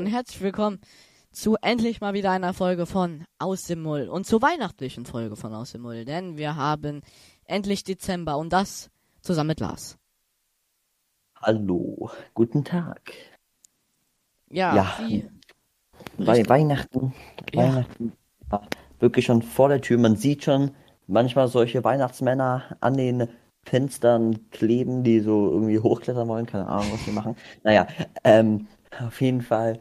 und herzlich willkommen zu endlich mal wieder einer Folge von Aus dem Mull und zur weihnachtlichen Folge von Aus dem Mull, denn wir haben endlich Dezember und das zusammen mit Lars. Hallo, guten Tag. Ja, Ja, wie, Richtig. Weihnachten, Ja. Weihnachten war wirklich schon vor der Tür. Man sieht schon manchmal solche Weihnachtsmänner an den Fenstern kleben, die so irgendwie hochklettern wollen. Keine Ahnung, was die machen. Naja, ähm, auf jeden Fall,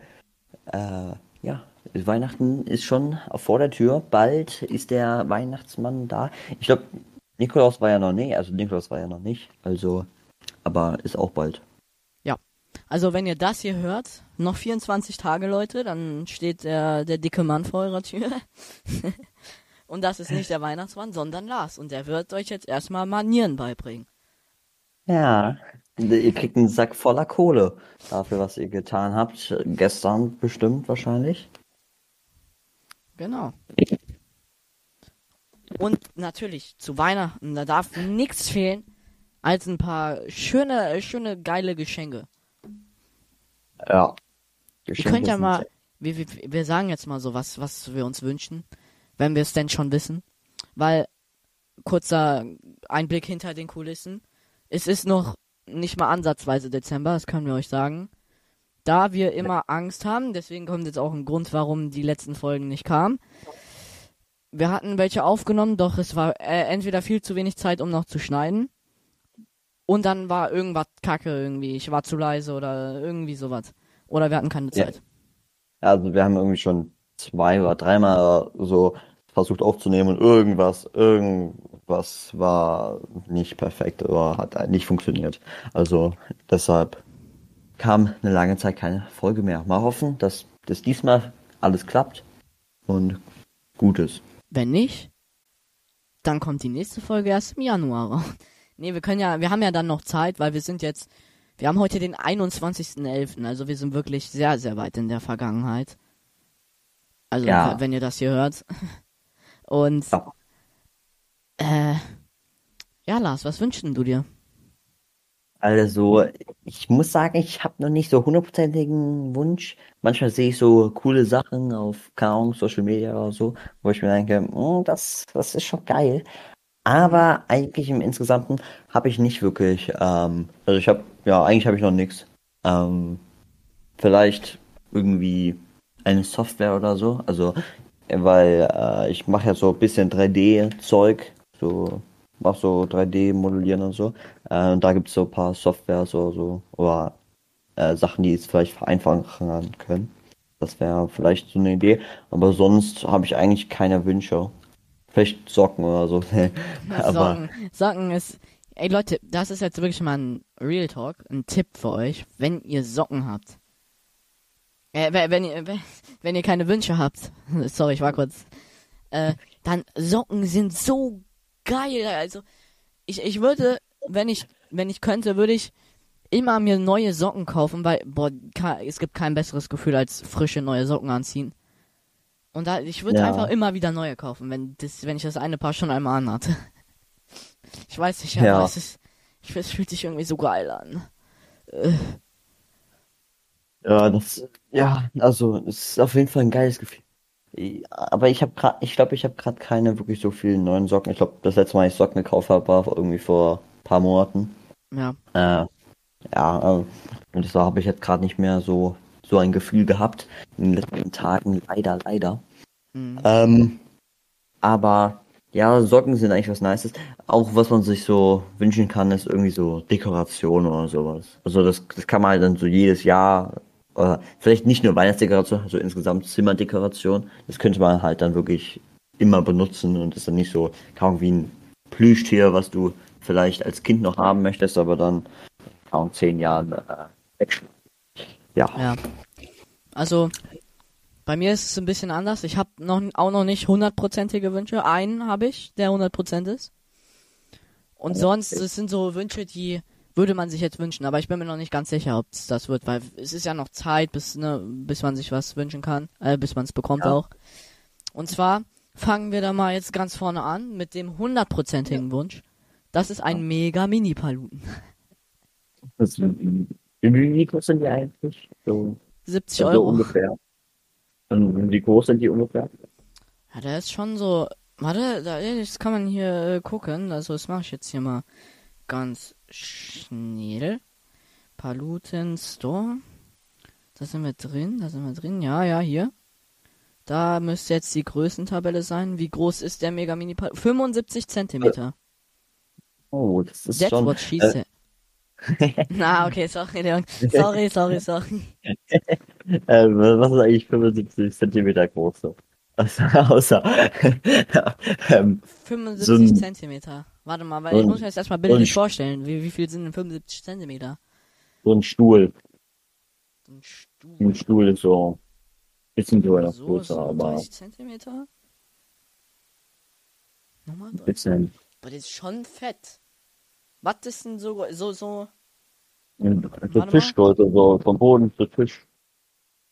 äh, ja, Weihnachten ist schon vor der Tür. Bald ist der Weihnachtsmann da. Ich glaube, Nikolaus war ja noch nicht, also Nikolaus war ja noch nicht, also, aber ist auch bald. also wenn ihr das hier hört, noch 24 Tage, Leute, dann steht der, der dicke Mann vor eurer Tür. und das ist nicht der Weihnachtsmann, sondern Lars und der wird euch jetzt erstmal Manieren beibringen. Ja, ihr kriegt einen Sack voller Kohle dafür, was ihr getan habt. Gestern bestimmt wahrscheinlich. Genau. Und natürlich zu Weihnachten, da darf nichts fehlen als ein paar schöne, schöne, geile Geschenke. Ja. Ihr Geschenke könnt ja mal, wir, wir, wir sagen jetzt mal so was, was wir uns wünschen, wenn wir es denn schon wissen. Weil, kurzer Einblick hinter den Kulissen, es ist noch nicht mal ansatzweise Dezember, das können wir euch sagen. Da wir immer Angst haben, deswegen kommt jetzt auch ein Grund, warum die letzten Folgen nicht kamen. Wir hatten welche aufgenommen, doch es war äh, entweder viel zu wenig Zeit, um noch zu schneiden. Und dann war irgendwas kacke irgendwie. Ich war zu leise oder irgendwie sowas. Oder wir hatten keine Ja. Zeit. Also wir haben irgendwie schon zwei oder dreimal so versucht aufzunehmen und irgendwas, irgendwas war nicht perfekt oder hat nicht funktioniert. Also deshalb kam eine lange Zeit keine Folge mehr. Mal hoffen, dass das diesmal alles klappt und gut ist. Wenn nicht, dann kommt die nächste Folge erst im Januar. Nee, wir können ja, wir haben ja dann noch Zeit, weil wir sind jetzt, wir haben heute den 21.11., also wir sind wirklich sehr, sehr weit in der Vergangenheit. Also, Ja. wenn ihr das hier hört. Und, Ja. Äh, ja, Lars, was wünschst denn du dir? Also, ich muss sagen, ich habe noch nicht so hundertprozentigen Wunsch. Manchmal sehe ich so coole Sachen auf, Ahnung, Social Media oder so, wo ich mir denke, "Mm, das, das ist schon geil. Aber eigentlich im Insgesamten habe ich nicht wirklich, ähm, also ich habe, ja, eigentlich habe ich noch nichts. Ähm, vielleicht irgendwie eine Software oder so. Also, weil äh, ich mache ja so ein bisschen 3D-Zeug, so mache so 3D-Modellieren und so. Äh, und da gibt es so ein paar Softwares oder so, oder äh, Sachen, die es vielleicht vereinfachen können. Das wäre vielleicht so eine Idee. Aber sonst habe ich eigentlich keine Wünsche. Vielleicht Socken oder so. Socken. Socken ist. Ey Leute, das ist jetzt wirklich mal ein Real Talk, ein Tipp für euch, wenn ihr Socken habt. Äh, wenn, ihr, wenn, wenn ihr keine Wünsche habt, sorry, ich war kurz. Äh, dann Socken sind so geil. Also, ich, ich würde, wenn ich, wenn ich könnte, würde ich immer mir neue Socken kaufen, weil, boah, es gibt kein besseres Gefühl als frische neue Socken anziehen. Und da, ich würde Ja. einfach immer wieder neue kaufen, wenn das, wenn ich das eine Paar schon einmal anhatte. Ich weiß nicht, aber Ja. es ist, ich, es fühlt sich irgendwie so geil an. Äh, Ja, das, ja, also es ist auf jeden Fall ein geiles Gefühl. Aber ich habe gerade, ich glaube, ich habe gerade keine wirklich so vielen neuen Socken. Ich glaube, das letzte Mal, ich Socken gekauft habe, war irgendwie vor ein paar Monaten. ja, Äh, ja, äh, und deshalb habe ich jetzt gerade nicht mehr so so ein Gefühl gehabt in den letzten Tagen, leider, leider. mhm. Ähm, aber ja, Socken sind eigentlich was Nices. Auch was man sich so wünschen kann, ist irgendwie so Dekoration oder sowas. Also das, das kann man halt dann so jedes Jahr, oder vielleicht nicht nur Weihnachtsdekoration, also insgesamt Zimmerdekoration. Das könnte man halt dann wirklich immer benutzen und ist dann nicht so kaum wie ein Plüschtier, was du vielleicht als Kind noch haben möchtest, aber dann kaum zehn Jahren äh, weg. Ja. Ja. Also, bei mir ist es ein bisschen anders. Ich habe noch auch noch nicht hundertprozentige Wünsche. Einen habe ich, der 100% ist. Und sonst, es sind so Wünsche, die würde man sich jetzt wünschen, aber ich bin mir noch nicht ganz sicher, ob es das wird, weil es ist ja noch Zeit, bis ne, bis man sich was wünschen kann, äh, bis man es bekommt Ja. auch. Und zwar fangen wir da mal jetzt ganz vorne an mit dem hundertprozentigen Wunsch. Das ist ein mega Mini-Paluten. Wie groß sind die eigentlich? So 70 Also Euro. ungefähr. Und wie groß sind die ungefähr? Ja, der ist schon so. Warte, da, das kann man hier äh, gucken. Also, das mache ich jetzt hier mal ganz schnell. Paluten Store. Da sind wir drin, da sind wir drin. Ja, ja, hier. Da müsste jetzt die Größentabelle sein. Wie groß ist der Mega Mini Paluten? 75 Zentimeter. Oh, das ist That's schon. what she äh, said. Na, okay, sorry, Leon. Sorry, sorry, sorry. Äh, was ist eigentlich 75 Zentimeter groß? So? Also, außer. ähm, 75 So ein- Zentimeter. Warte mal, weil so ich muss mir das erstmal bildlich so vorstellen. Wie, wie viel sind denn 75 Zentimeter? so ein Stuhl. Ein Stuhl. Ein Stuhl ist so. Bisschen so noch So, größer, so aber 30 Zentimeter? Nochmal ein 30. bisschen. Aber das ist schon fett. Was ist denn so, so, so, So Tischgröße, so vom Boden zu Tisch.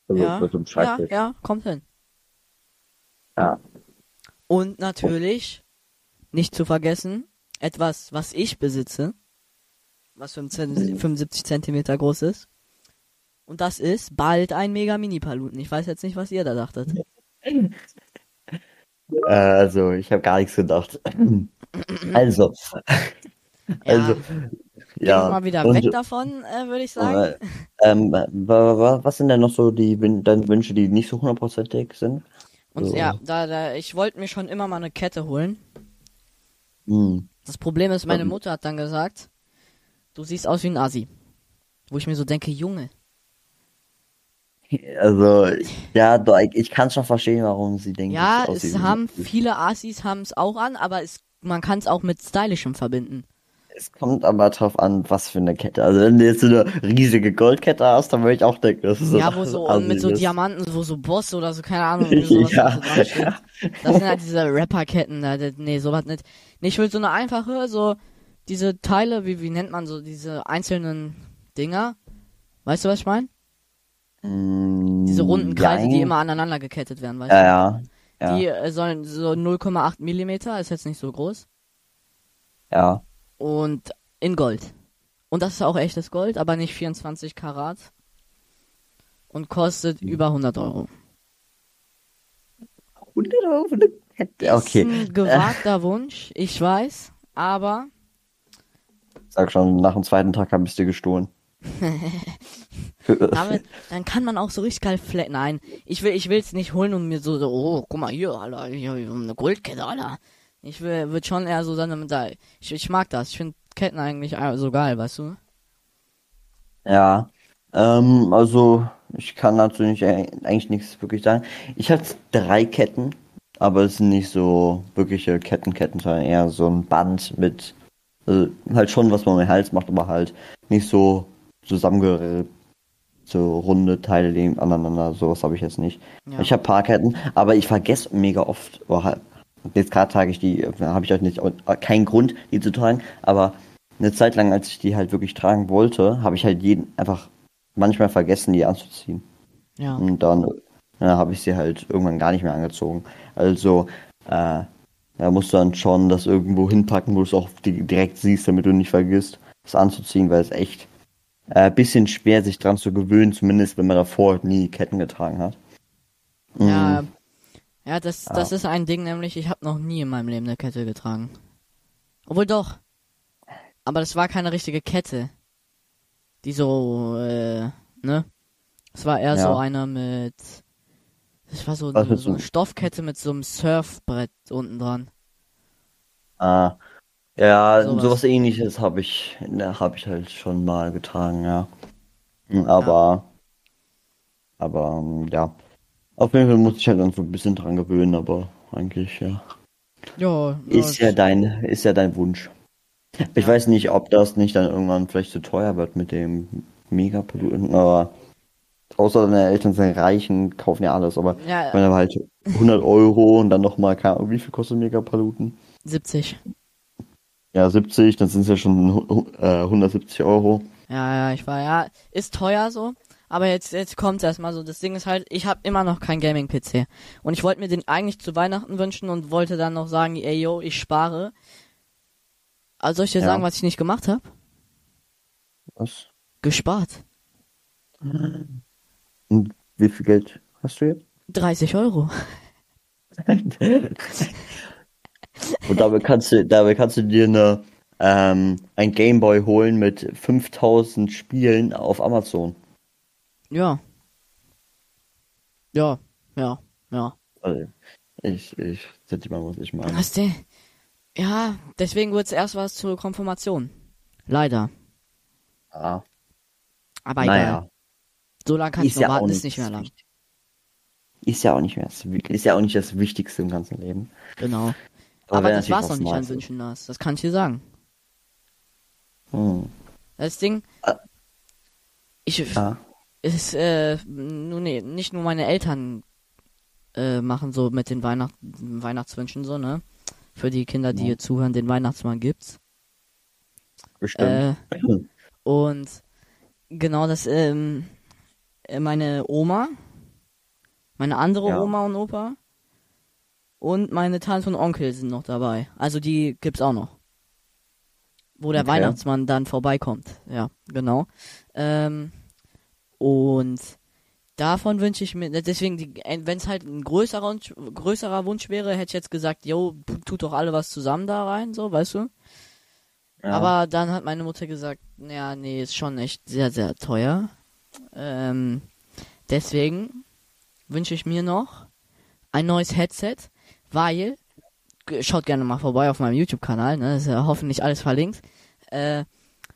Also ja, so ja, ja, kommt hin. Ja. Und natürlich, nicht zu vergessen, etwas, was ich besitze, was 15 75 Zentimeter groß ist. Und das ist bald ein Mega Mini Paluten. Ich weiß jetzt nicht, was ihr da dachtet. Äh, also, ich habe gar nichts gedacht. Also, also, ja. wir mal wieder und, weg davon, äh, würde ich sagen. äh, ähm, wa- wa- was sind denn noch so die deine Wünsche, die nicht so hundertprozentig sind? Und so. ja, da, da, ich wollte mir schon immer mal eine Kette holen. Hm. Das Problem ist, meine Ähm. Mutter hat dann gesagt, du siehst aus wie ein Asi. Wo ich mir so denke, Junge. Also, ja, ich, kann schon verstehen, warum sie denken. Ja, es haben viele Asis haben es auch an, aber es, man kann es auch mit Stylischem verbinden. Es kommt aber drauf an, was für eine Kette. Also, wenn du jetzt so eine riesige Goldkette hast, dann würde ich auch denken, das ist Ja, wo so assi mit so ist. Diamanten, wo so Boss oder so, keine Ahnung, wie sowas Ja. so. Das sind halt diese Rapperketten, nee, sowas nicht. Nee, ich will so eine einfache, so diese Teile, wie, wie nennt man so diese einzelnen Dinger? Weißt du, was ich meine? Mm, Diese runden Kreise, die jein. immer aneinander gekettet werden, weißt Ja, du? ja. Ja, Die äh, sollen so 0,8 Millimeter, ist jetzt nicht so groß. ja. Und in Gold. Und das ist auch echtes Gold, aber nicht 24 Karat. Und kostet Hm. über 100 Euro. 100 Euro für eine Kette. Okay. Ist ein gewagter Wunsch, ich weiß, aber Sag schon, nach dem zweiten Tag habe ich dir gestohlen. damit, dann kann man auch so richtig geil flecken. Nein, ich will, ich will's nicht holen und mir so, so oh, guck mal hier, Alter, hier, hier, eine Goldkette, Alter. Ich will, wird schon eher so sein, da, ich, ich mag das. Ich finde Ketten eigentlich so geil, weißt du? Ja, ähm, also ich kann natürlich eig- eigentlich nichts wirklich sagen. Ich habe drei Ketten, aber es sind nicht so wirkliche Kettenketten, sondern eher so ein Band mit also halt schon, was man mit dem Hals macht, aber halt nicht so zusammenge so runde Teile aneinander. Sowas habe ich jetzt nicht. Ja. Ich habe paar Ketten, aber ich vergesse mega oft. Oh, jetzt gerade trage ich die, habe ich halt nicht keinen Grund, die zu tragen, aber eine Zeit lang, als ich die halt wirklich tragen wollte, habe ich halt jeden einfach manchmal vergessen, die anzuziehen. ja. Und dann ja, habe ich sie halt irgendwann gar nicht mehr angezogen. Also, äh, da musst du dann schon das irgendwo hinpacken, wo du es auch di- direkt siehst, damit du nicht vergisst, es anzuziehen, weil es echt ein äh, bisschen schwer, sich dran zu gewöhnen, zumindest wenn man davor nie Ketten getragen hat. Ja, Mm, ja, das, Ja. das ist ein Ding, nämlich ich habe noch nie in meinem Leben eine Kette getragen. Obwohl doch. Aber das war keine richtige Kette. Die so, äh, ne? Es war eher so Ja. eine mit. Das war so, Was so, so eine so- Stoffkette mit so einem Surfbrett unten dran. Ah, ja, Sowas. sowas, ähnliches habe ich, ne, habe ich halt schon mal getragen, ja. Aber, aber, ähm, ja. Auf jeden Fall muss ich halt dann so ein bisschen dran gewöhnen, aber eigentlich, ja. Ja, Ist ja dein, ist ja dein Wunsch. Ich Ja. weiß nicht, ob das nicht dann irgendwann vielleicht zu teuer wird mit dem Megapaluten, aber außer deine Eltern sind reich und kaufen ja alles, aber Ja, wenn aber halt 100 Euro und dann nochmal, keine Ahnung, wie viel kostet Megapaluten? 70. Ja, 70, dann sind es ja schon äh, 170 Euro. Ja, ja, ich war, ja, ist teuer so. Aber jetzt, jetzt kommt's erstmal so. Das Ding ist halt, ich habe immer noch kein Gaming-PC. Und ich wollte mir den eigentlich zu Weihnachten wünschen und wollte dann noch sagen, ey yo, ich spare. Also soll ich dir Ja. sagen, was ich nicht gemacht habe? Was? Gespart. Und wie viel Geld hast du jetzt? 30 Euro. Und dabei kannst du, dabei kannst du dir eine, ähm, ein Gameboy holen mit 5000 Spielen auf Amazon. Ja. Ja, ja, ja. Also, ich, ich, setz mal, muss ich mal. Was denn? Ja, deswegen wird's erst was zur Konfirmation. Leider. Ah, Aber egal. naja. So lange kannst du ja warten, ist nicht mehr lang. Ist ja auch nicht mehr, das- ist ja auch nicht das Wichtigste im ganzen Leben. Genau. Aber Aber das war's noch nicht an. Wünschen, Lars. Das kann ich dir sagen. Hm. Das Ding. Ah. Ich, Ja. Ist, äh, nun, nee, nicht nur meine Eltern äh, machen so mit den Weihnacht Weihnachtswünschen so, ne? Für die Kinder, die Ja. hier zuhören, den Weihnachtsmann gibt's. Bestimmt. Äh, und genau das, ähm, äh, meine Oma, meine andere Ja. Oma und Opa und meine Tante und Onkel sind noch dabei. Also die gibt's auch noch. Wo der Okay. Weihnachtsmann dann vorbeikommt. Ja, genau. Ähm, und davon wünsche ich mir, deswegen, wenn es halt ein größerer, Wunsch- größerer Wunsch wäre, hätte ich jetzt gesagt, yo, tut doch alle was zusammen da rein, so, weißt du? ja. Aber dann hat meine Mutter gesagt, ja, nee, ist schon echt sehr, sehr teuer. Ähm, deswegen wünsche ich mir noch ein neues Headset, weil, g- schaut gerne mal vorbei auf meinem YouTube-Kanal, ne, ist ja hoffentlich alles verlinkt, äh,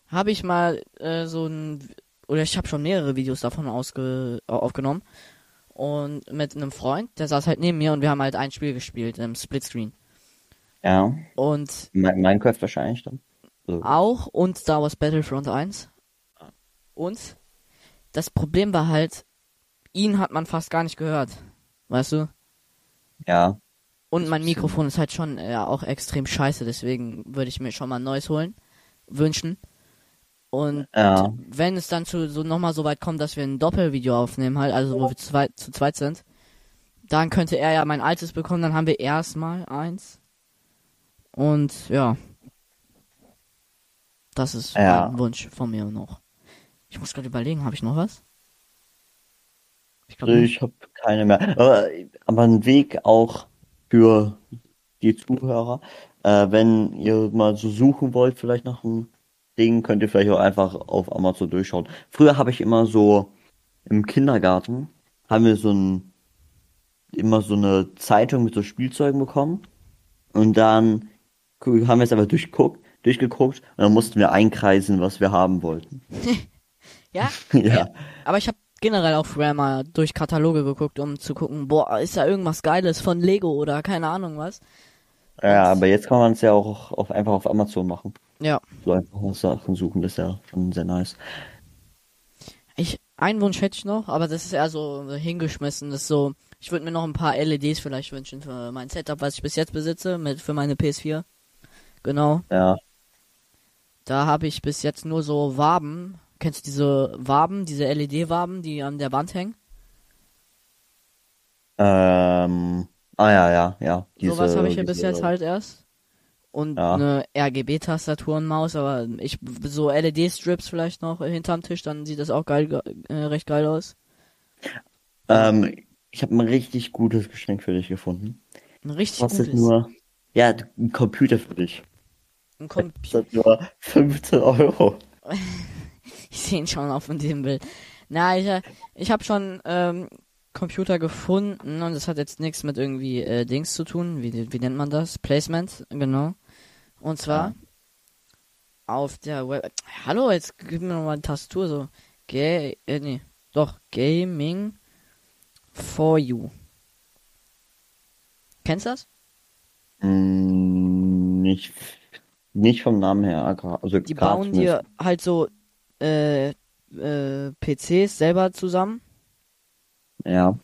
habe ich mal äh, so ein, oder ich habe schon mehrere Videos davon ausge, au- aufgenommen und mit einem Freund, der saß halt neben mir und wir haben halt ein Spiel gespielt im Splitscreen. ja. Und Mi- Minecraft wahrscheinlich dann. So. auch und Star Wars Battlefront 1. Und das Problem war halt, ihn hat man fast gar nicht gehört. Weißt du? Ja. Und mein Mikrofon ist halt schon ja, auch extrem scheiße, deswegen würde ich mir schon mal ein neues holen. Wünschen. Und Ja. wenn es dann zu so nochmal so weit kommt, dass wir ein Doppelvideo aufnehmen, halt, also wo wir zu zweit, zu zweit sind, dann könnte er ja mein altes bekommen, dann haben wir erstmal eins. Und ja. Das ist Ja. ein Wunsch von mir noch. Ich muss gerade überlegen, habe ich noch was? Ich. Ich habe keine mehr. Aber, aber ein Weg auch für die Zuhörer, äh, wenn ihr mal so suchen wollt, vielleicht nach einem Ding, könnt ihr vielleicht auch einfach auf Amazon durchschauen. Früher habe ich immer so im Kindergarten haben wir so ein immer so eine Zeitung mit so Spielzeugen bekommen und dann haben wir es einfach durchguckt, durchgeguckt und dann mussten wir einkreisen, was wir haben wollten. Ja? Ja. Aber ich habe generell auch früher mal durch Kataloge geguckt, um zu gucken, boah, ist da irgendwas Geiles von Lego oder keine Ahnung was. Ja, aber jetzt kann man es ja auch auf, einfach auf Amazon machen. Ja. So einfach Sachen suchen, das ist ja schon sehr nice. Ich, einen Wunsch hätte ich noch, aber das ist eher so hingeschmissen. Das ist so, ich würde mir noch ein paar LEDs vielleicht wünschen für mein Setup, was ich bis jetzt besitze, mit für meine PS4. Genau. Ja, Da habe ich bis jetzt nur so Waben. Kennst du diese Waben, diese LED-Waben, die an der Wand hängen? ähm, ah ja, ja, ja. Sowas Diese- habe ich ja bis jetzt halt erst. Und Ja. eine RGB-Tastatur und Maus, aber ich so LED-Strips vielleicht noch hinterm Tisch, dann sieht das auch geil, ge- äh, recht geil aus. Ähm, ich habe ein richtig gutes Geschenk für dich gefunden. Ein richtig Kostet gutes. nur, ja, ein Computer für dich. Ein Computer. Kostet nur 15 Euro. Ich sehe ihn schon auf dem Bild. Na, ich, äh, ich habe schon ähm, Computer gefunden und das hat jetzt nichts mit irgendwie äh, Dings zu tun. Wie, wie nennt man das? Placement, genau. Und zwar Ja. auf der Web. Hallo, jetzt gib mir nochmal eine Tastatur so. Ga äh, nee, doch Gaming for you. Kennst du das? Mm, nicht, nicht vom Namen her. Also Die bauen dir halt so äh, äh, PCs selber zusammen. Ja,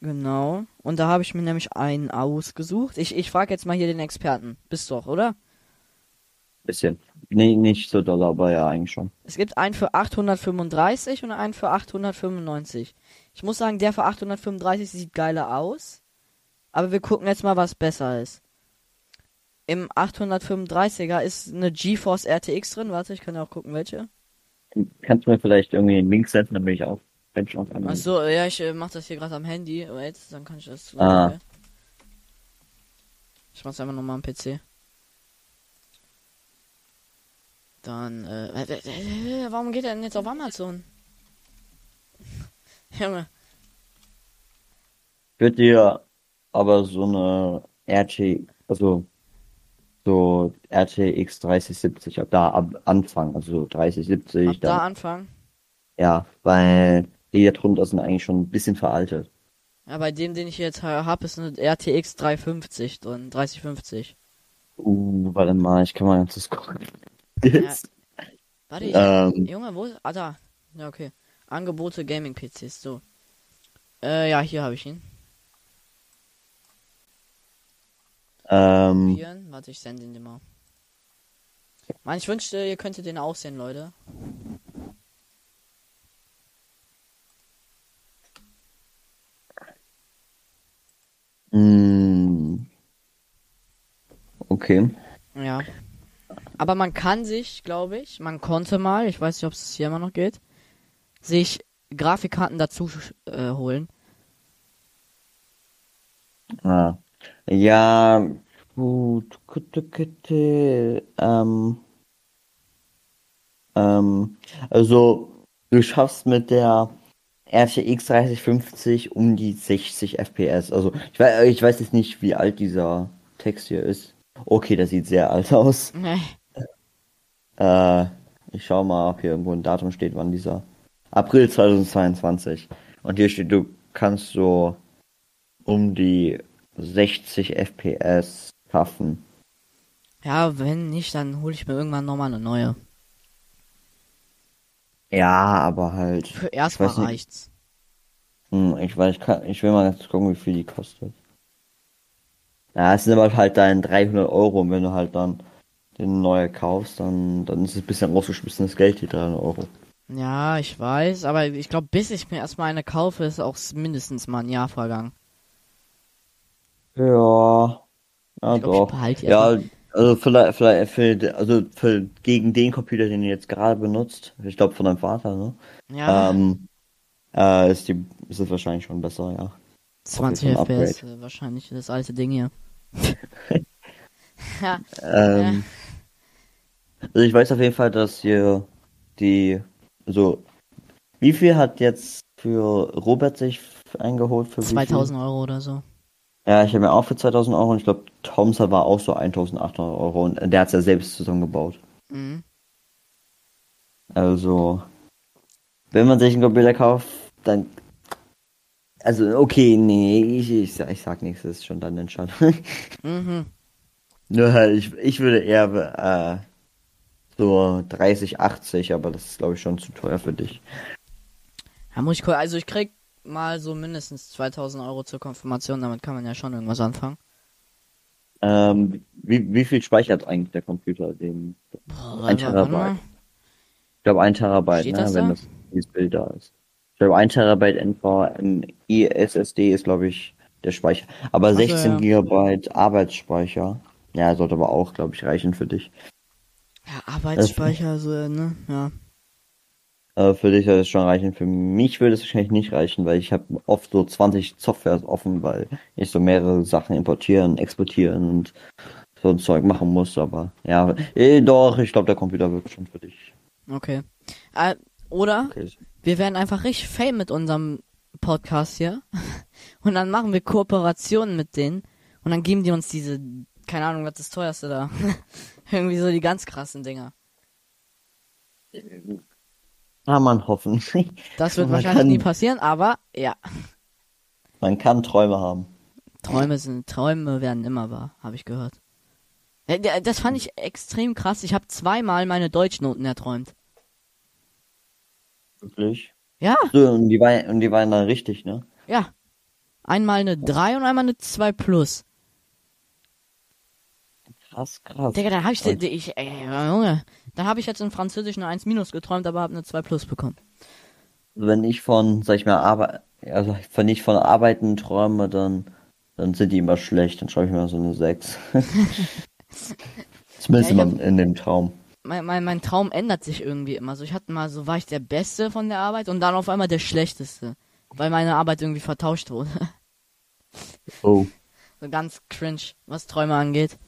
Genau. Und da habe ich mir nämlich einen ausgesucht. Ich, ich frage jetzt mal hier den Experten. Bist doch, oder? bisschen. Nee, nicht so doll, aber ja, eigentlich schon. Es gibt einen für 835 und einen für 895. Ich muss sagen, der für 835 sieht geiler aus. Aber wir gucken jetzt mal, was besser ist. Im 835er ist eine GeForce RTX drin. Warte, ich kann ja auch gucken, welche. Kannst du mir vielleicht irgendwie einen Link senden, dann bin ich auch. Benchmark an. Achso, ja, ich äh, mach das hier gerade am Handy. Wait, dann kann ich das. Ah. Okay. Ich mach's einfach nochmal am PC. Dann, äh, äh, äh, warum geht er denn jetzt auf Amazon? Junge. Wird dir aber so eine RT, also so RTX 3070 ab da ab anfangen, also 3070 Ab da dann, anfangen. ja, weil die da drunter sind eigentlich schon ein bisschen veraltet. Ja, bei dem, den ich jetzt habe, ist eine RTX 350 drin, 3050. Uh, warte mal, ich kann mal ganz kurz gucken. Jetzt. Warte, ich, Ähm, Junge, wo ist, ah, da. Ja, okay. Angebote Gaming-PCs, so. Äh, ja, hier habe ich ihn. ähm, Hier, warte, ich sende ihn dir mal. Mann, ich wünschte, ihr könntet den auch sehen, Leute. Mh, okay. Ja. Aber man kann sich, glaube ich, man konnte mal, ich weiß nicht, ob es hier immer noch geht, sich Grafikkarten dazu äh, holen. Ah. Ja, gut, ähm, ähm, also du schaffst mit der RTX 3050 um die 60 FPS. Also ich weiß, ich weiß jetzt nicht, wie alt dieser Text hier ist. Okay, das sieht sehr alt aus. Nee. Äh, ich schau mal, ob hier irgendwo ein Datum steht, wann dieser April 2022. Und hier steht, du kannst so um die 60 FPS schaffen. Ja, wenn nicht, dann hole ich mir irgendwann nochmal eine neue. Ja, aber halt. Für erstmal nicht. reicht's. Hm, ich weiß, ich, kann, ich will mal jetzt gucken, wie viel die kostet. Ja, es sind aber halt dann 300 Euro und wenn du halt dann den neue kaufst, dann, dann ist es ein bisschen rausgeschmissenes Geld, die 300 Euro. Ja, ich weiß, aber ich glaube, bis ich mir erstmal eine kaufe, ist auch mindestens mal ein Jahr vergangen. Ja, ja Ich glaub, ich doch. behalte die Ja, erstmal. Also vielleicht, vielleicht für, also für gegen den Computer, den du jetzt gerade benutzt, ich glaube von deinem Vater, ne? Ja, Ähm, äh, ist die, ist es wahrscheinlich schon besser, ja. 20 ein Upgrade. FPS, äh, wahrscheinlich das alte Ding hier. ja, Ähm, also ich weiß auf jeden Fall, dass hier die, also wie viel hat jetzt für Robert sich eingeholt für wie viel? 2000 Euro oder so. Ja, ich habe mir auch für 2000 Euro und ich glaube, Thompson war auch so 1800 Euro und der hat es ja selbst zusammengebaut. Mhm. Also, wenn man sich einen Computer kauft, dann. Also, okay, nee, ich, ich, sag- ich sag nichts, das ist schon deine Entscheidung. Mhm. Nur halt, ich, ich würde eher äh, so 30, 80, aber das ist, glaube ich, schon zu teuer für dich. Ja, muss ich gucken. Also ich krieg mal so mindestens 2000 Euro zur Konfirmation, damit kann man ja schon irgendwas anfangen. Ähm, wie, wie viel speichert eigentlich der Computer? Den, Boah, Ein. Terabyte. ich glaube, ein Terabyte, Steht ne, das wenn da? das dieses Bild da ist. Ich glaube, ein Terabyte NVMe SSD ist, glaube ich, der Speicher. Aber so, 16 ja. Gigabyte Arbeitsspeicher, ja, sollte aber auch, glaube ich, reichen für dich. Ja, Arbeitsspeicher, so, ne? Ja. Äh, für dich soll es schon reichen. Für mich würde es wahrscheinlich nicht reichen, weil ich habe oft so 20 Softwares offen, weil ich so mehrere Sachen importieren, exportieren und so ein Zeug machen muss. Aber ja, eh, doch, ich glaube, der Computer wirkt schon für dich. Okay. Äh, oder Okay. wir werden einfach richtig fame mit unserem Podcast hier. Und dann machen wir Kooperationen mit denen. Und dann geben die uns diese, keine Ahnung, was das teuerste da. Irgendwie so die ganz krassen Dinger. Kann man hoffen. Das wird wahrscheinlich kann- nie passieren, aber ja. Man kann Träume haben. Träume sind, Träume werden immer wahr, habe ich gehört. Ja, Das fand ich extrem krass. Ich habe zweimal meine Deutschnoten erträumt. Wirklich. Ja, So, und die waren, und die waren dann richtig, ne? ja. Einmal eine 3 und einmal eine 2 plus. Krass, krass. Digga, dann habe ich, ich ey, Junge, dann habe ich jetzt in Französisch eine 1 minus geträumt, aber habe eine 2 plus bekommen. Wenn ich von, sag ich mal, Arbeit, also wenn ich von Arbeiten träume, dann, dann sind die immer schlecht. Dann schreibe ich mir so eine 6. Zumindest Ja, immer in dem Traum. mein, mein, mein Traum ändert sich irgendwie immer. So, ich hatte mal, so war ich der Beste von der Arbeit und dann auf einmal der Schlechteste. Weil meine Arbeit irgendwie vertauscht wurde. Oh. So ganz cringe, was Träume angeht.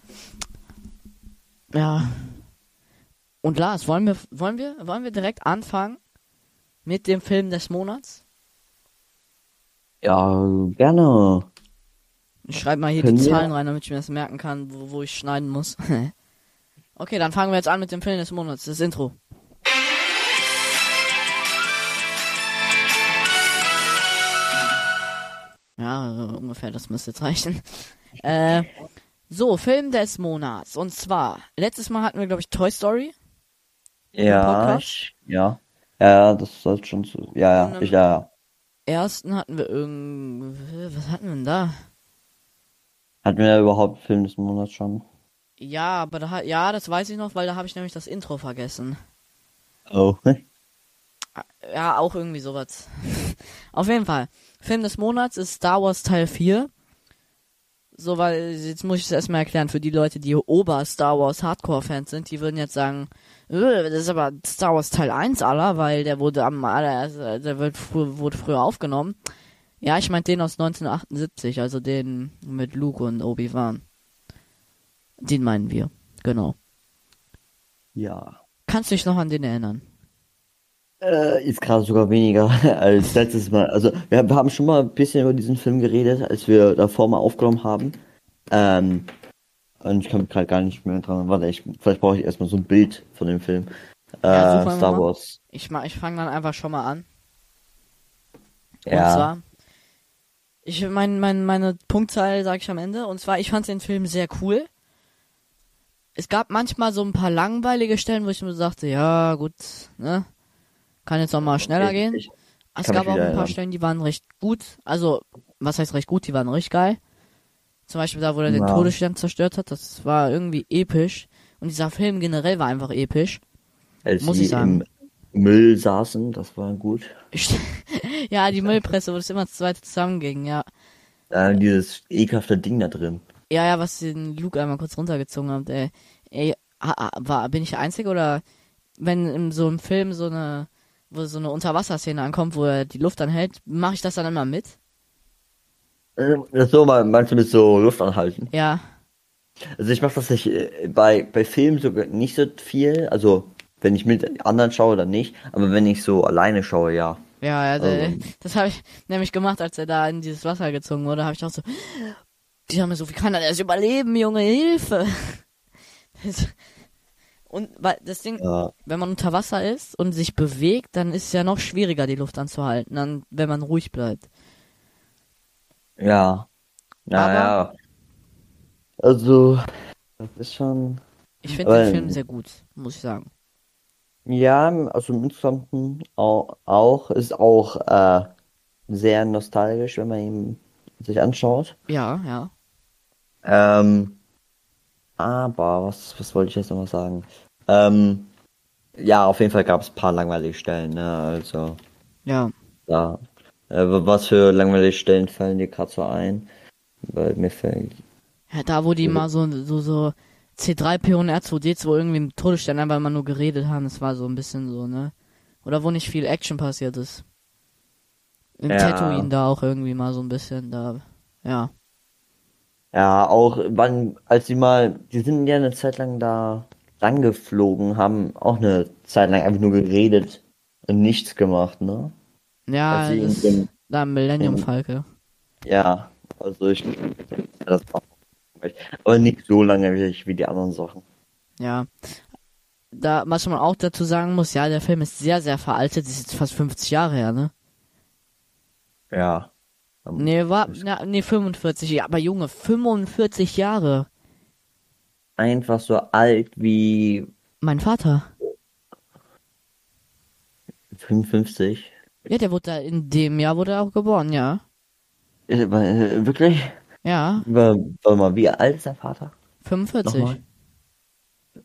Ja. Und Lars, wollen wir, wollen wir, wollen wir direkt anfangen mit dem Film des Monats? Ja, gerne. Ich schreibe mal hier Können die wir- Zahlen rein, damit ich mir das merken kann, wo, wo ich schneiden muss. okay, dann fangen wir jetzt an mit dem Film des Monats, das Intro. Ja, so ungefähr, das müsste jetzt reichen. Äh, so, Film des Monats. Und zwar, letztes Mal hatten wir, glaube ich, Toy Story. Ja, ich, ja. Ja, das sollte schon so. Ja, ja, ich, ja, ja. Ersten hatten wir irgendwie, was hatten wir denn da? Hatten wir überhaupt Film des Monats schon? Ja, aber da, hat- ja, das weiß ich noch, weil da habe ich nämlich das Intro vergessen. Oh. Ja, auch irgendwie sowas. Auf jeden Fall. Film des Monats ist Star Wars Teil 4. So, weil, jetzt muss ich es erstmal erklären, für die Leute, die Ober-Star Wars Hardcore-Fans sind, die würden jetzt sagen, äh, das ist aber Star Wars Teil 1 aller, weil der wurde am allererst, der wird frü wurde früher aufgenommen. Ja, ich meinte den aus 1978, also den mit Luke und Obi-Wan. Den meinen wir. Genau. Ja. Kannst du dich noch an den erinnern? Äh, ist gerade sogar weniger als letztes Mal. Also, wir, wir haben schon mal ein bisschen über diesen Film geredet, als wir davor mal aufgenommen haben. Ähm, und ich kann mich gerade gar nicht mehr dran. Warte, ich, vielleicht brauche ich erstmal so ein Bild von dem Film. Äh, Ja, Star. Wars. Ich, ich fange dann einfach schon mal an. Und Ja. zwar, ich mein, mein, meine Punktzahl sage ich am Ende. Und zwar, ich fand den Film sehr cool. Es gab manchmal so ein paar langweilige Stellen, wo ich mir sagte, ja, gut, ne? Kann jetzt noch mal schneller Ich- gehen. ich- es gab auch ein paar erinnern. Stellen, die waren recht gut. Also, was heißt recht gut? Die waren richtig geil. Zum Beispiel da, wo er den Ja. Todesstern zerstört hat. Das war irgendwie episch. Und dieser Film generell war einfach episch. Als Muss sie ich sagen. im Müll saßen, das war gut. Ja, die Müllpresse, wo das immer zweite zusammenging, ja. Äh, dieses ekelhafte Ding da drin. Ja, ja, was den Luke einmal kurz runtergezogen hat, ey. Ey, war, bin ich der Einzige oder wenn in so einem Film so eine, wo so eine Unterwasserszene ankommt, wo er die Luft anhält, mache ich das dann immer mit? Äh, Das so mal, manchmal mit so Luft anhalten. Ja. Also ich mache das nicht äh, bei, bei Filmen sogar nicht so viel. Also wenn ich mit anderen schaue, dann nicht. Aber wenn ich so alleine schaue, ja. Ja, ja, Also- der- das habe ich nämlich gemacht, als er da in dieses Wasser gezogen wurde, habe ich auch so, die haben mir so, wie kann er das überleben, Junge, Hilfe! Das- Und weil das Ding, Ja, wenn man unter Wasser ist und sich bewegt, dann ist es ja noch schwieriger, die Luft anzuhalten, dann, wenn man ruhig bleibt. ja. Ja, Aber- ja. Also, das ist schon. Ich finde den Film sehr gut, muss ich sagen. Ja, also im Insgesamten auch, auch ist auch äh, sehr nostalgisch, wenn man ihn sich anschaut. Ja, ja. Ähm, aber was, was wollte ich jetzt nochmal sagen? Ähm, ja, auf jeden Fall gab es ein paar langweilige Stellen, ne? Also, Ja. da. Äh, was für langweilige Stellen fallen dir gerade so ein? Weil mir fällt. Ja, da wo die mal so, so, so C3P und R2D2 irgendwie im Todesstern einfach mal nur geredet haben, das war so ein bisschen so, ne? Oder wo nicht viel Action passiert ist. In Ja. Tatooine da auch irgendwie mal so ein bisschen, da, ja. Ja, auch wann, als sie mal, die sind ja eine Zeit lang da lang geflogen, haben auch eine Zeit lang einfach nur geredet und nichts gemacht, ne? Ja, das, dem- da Millennium Falke. Ja, also ich, das war, aber nicht so lange wie, wie die anderen Sachen. Ja. Da, was man auch dazu sagen muss, ja, der Film ist sehr, sehr veraltet, ist jetzt fast 50 Jahre her, ne? Ja. Ähm, Nee, war, na, nee, 45, ja, aber Junge, 45 Jahre. Einfach so alt wie Mein Vater. 55. Ja, der wurde da in dem Jahr wurde er auch geboren, ja. Äh, äh, Wirklich? Ja, Warte mal, wie alt ist dein Vater? 45. Nochmal?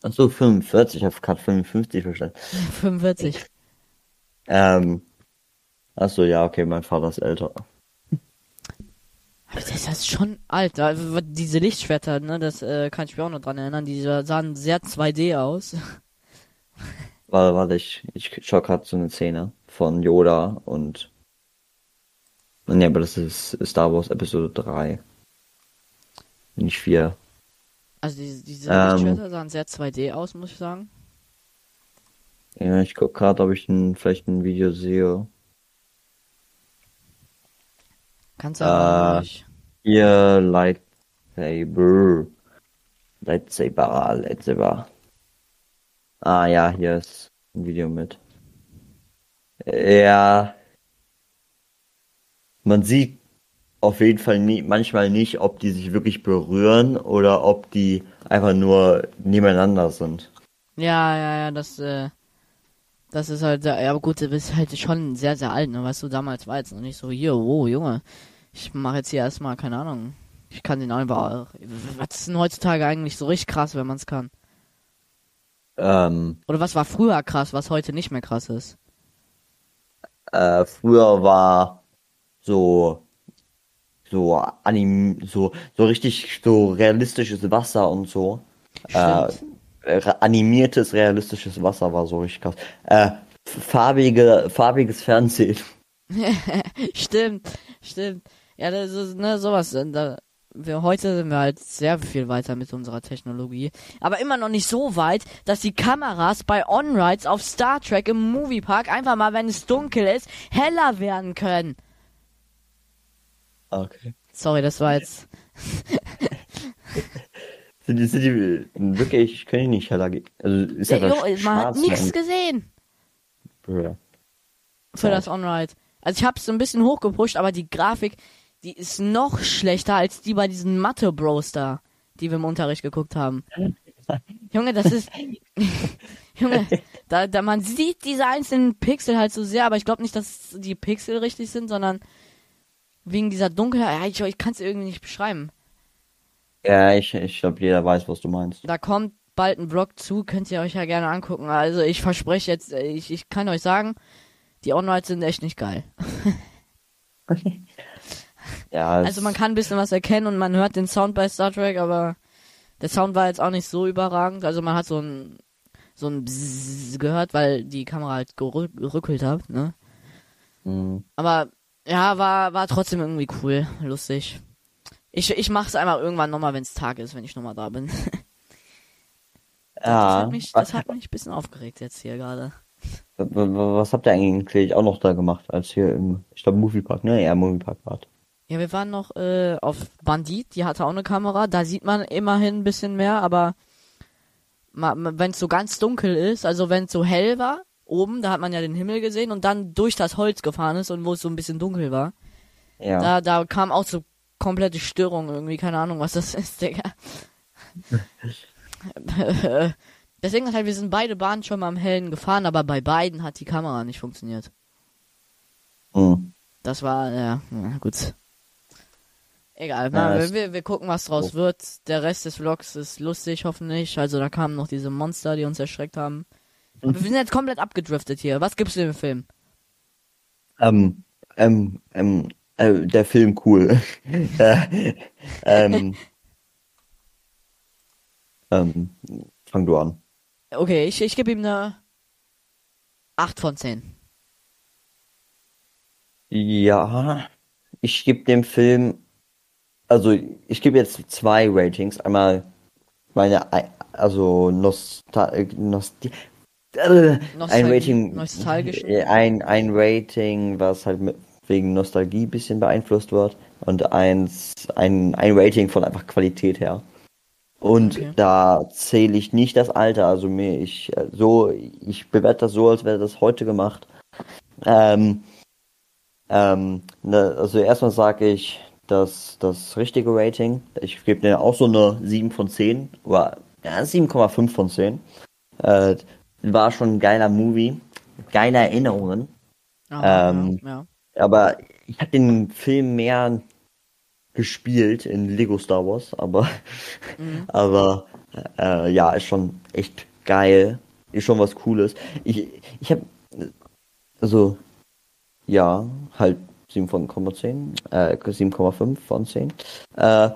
Ach so, 45, ich habe gerade 55 verstanden. 45. Ähm, ach so, ja, okay, mein Vater ist älter. Aber das ist schon alt. Also, Diese Lichtschwerter, ne, das äh, kann ich mich auch noch dran erinnern. Die sahen sehr 2D aus. Warte, warte, ich, ich schau gerade so eine Szene von Yoda und. Nee, aber das ist Star Wars Episode 3. Nicht 4. Also diese, diese Ähm. Lichtschwerter sahen sehr 2D aus, muss ich sagen. Ja, ich guck gerade, ob ich ein, vielleicht ein Video sehe. Kannst du aber Äh. nicht. Hier, Lightsaber. Lightsaber, Lightsaber. Ah ja, hier ist ein Video mit. Ja. Man sieht auf jeden Fall nie, manchmal nicht, ob die sich wirklich berühren oder ob die einfach nur nebeneinander sind. Ja, ja, ja, das, äh, das ist halt, ja, aber gut, du bist halt schon sehr, sehr alt, ne, weißt du, damals war jetzt noch nicht so, hier, oh, Junge, ich mache jetzt hier erstmal, keine Ahnung, ich kann den einfach, was ist denn heutzutage eigentlich so richtig krass, wenn man es kann? Ähm, Oder was war früher krass, was heute nicht mehr krass ist? äh, früher war so so anim so so richtig so realistisches Wasser und so. Stimmt. äh, animiertes realistisches Wasser war so richtig krass. Äh, farbige farbiges Fernsehen. Stimmt, stimmt. Ja, das ist, ne, sowas, äh, da, wir, heute sind wir halt sehr viel weiter mit unserer Technologie. Aber immer noch nicht so weit, dass die Kameras bei On-Rides auf Star Trek im Moviepark einfach mal, wenn es dunkel ist, heller werden können. Okay. Sorry, das war jetzt, Sind die, sind die wirklich können die nicht gehen? Also ist ja das jo, man hat nichts gesehen Ja. für Ja. das On-Ride. Also ich hab's so ein bisschen hochgepusht, aber die Grafik, die ist noch schlechter als die bei diesen Mathe-Bros da, die wir im Unterricht geguckt haben. Junge, das ist. Junge, da, da man sieht diese einzelnen Pixel halt so sehr, aber ich glaube nicht, dass die Pixel richtig sind, sondern wegen dieser Dunkelheit. Ich, ich kann es irgendwie nicht beschreiben. Ja, ich, ich glaube, jeder weiß, was du meinst. Da kommt bald ein Vlog zu, könnt ihr euch ja gerne angucken. Also ich verspreche jetzt, äh, ich, ich kann euch sagen, die On-Rides sind echt nicht geil. Ja, Also man kann ein bisschen was erkennen und man hört den Sound bei Star Trek, aber der Sound war jetzt auch nicht so überragend. Also man hat so ein so ein Bzzz gehört, weil die Kamera halt gerü- gerückelt hat, ne? mh, Aber ja, war war trotzdem irgendwie cool, lustig. Ich ich mach's einfach irgendwann nochmal, wenn es Tag ist, wenn ich nochmal da bin. Das ja. hat mich das hat mich ein bisschen aufgeregt jetzt hier gerade. Was habt ihr eigentlich auch noch da gemacht, als hier im, ich glaube, Moviepark, ne? Ja, Moviepark wart. Ja, wir waren noch äh, auf Bandit, die hatte auch eine Kamera, da sieht man immerhin ein bisschen mehr, aber wenn es so ganz dunkel ist, also wenn es so hell war, oben, da hat man ja den Himmel gesehen und dann durch das Holz gefahren ist und wo es so ein bisschen dunkel war, Ja. da, da kam auch so komplette Störung irgendwie, keine Ahnung, was das ist, Digga. Deswegen halt, wir sind beide Bahnen schon mal am Hellen gefahren, aber bei beiden hat die Kamera nicht funktioniert. Hm. Das war, ja, na gut. Egal, Ja, es- wir, wir gucken, was draus Oh. wird. Der Rest des Vlogs ist lustig, hoffentlich. Also da kamen noch diese Monster, die uns erschreckt haben. Aber wir sind jetzt komplett abgedriftet hier. Was gibt's denn im Film? Ähm, ähm, ähm, äh, der Film cool. äh, ähm, ähm, fang du an. Okay, ich, ich gebe ihm eine 8 von 10. Ja, ich gebe dem Film, also ich gebe jetzt zwei Ratings. Einmal meine, ei- also Nostal, Nosti, äh, ein Rating, nostalgisch? ein, ein Rating, was halt mit, wegen Nostalgie ein bisschen beeinflusst wird und eins, ein, ein Rating von einfach Qualität her. Und Okay. da zähle ich nicht das Alter, also mir, ich, so, ich bewerte das so, als wäre das heute gemacht. Ähm, ähm, ne, also erstmal sage ich das, das richtige Rating. Ich gebe dir auch so eine 7 von 10 oder ja, 7,5 von 10. Äh, war schon ein geiler Movie, geile Erinnerungen. Aha, Ähm, ja, Aber ich habe den Film mehr gespielt in Lego Star Wars, aber Mhm. aber äh, ja, ist schon echt geil. Ist schon was Cooles. Ich ich habe also ja, halt 7,10, äh, 7,5 von 10. Äh,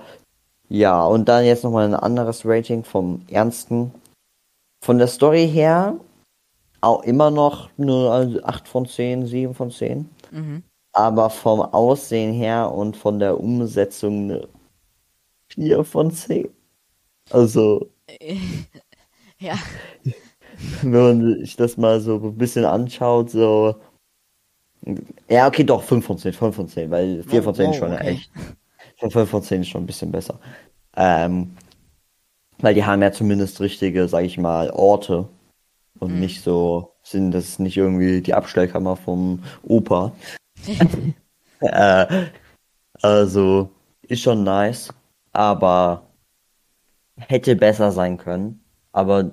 ja, und dann jetzt nochmal ein anderes Rating vom Ernsten. Von der Story her auch immer noch eine also 8 von 10, 7 von 10. Mhm. Aber vom Aussehen her und von der Umsetzung eine 4 von 10. Also, Ja. wenn man sich das mal so ein bisschen anschaut, so. Ja, okay, doch, 5 von 10, 5 von 10, weil 4 von 10 ist Oh, schon okay. echt. 5 von 10 ist schon ein bisschen besser. Ähm, weil die haben ja zumindest richtige, sag ich mal, Orte und Mhm. nicht so, sind das nicht irgendwie die Abstellkammer vom Opa. Äh, also, ist schon nice, aber hätte besser sein können. Aber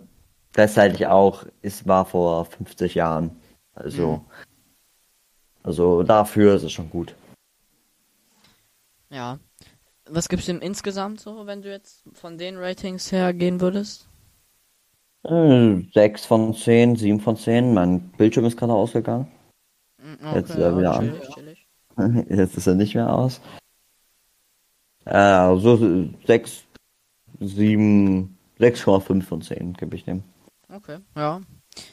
gleichzeitig auch, es war vor 50 Jahren. Also, Mhm. also dafür ist es schon gut. Ja. Was gibst du ihm insgesamt so, wenn du jetzt von den Ratings her gehen würdest? Äh, 6 von 10, 7 von 10. Mein Bildschirm ist gerade ausgegangen. Mm, Jetzt, äh, wieder an. chillig, chillig. Jetzt ist er nicht mehr aus. Äh, also 6, 7, 6,5 von 10 gebe ich dem. Okay, ja.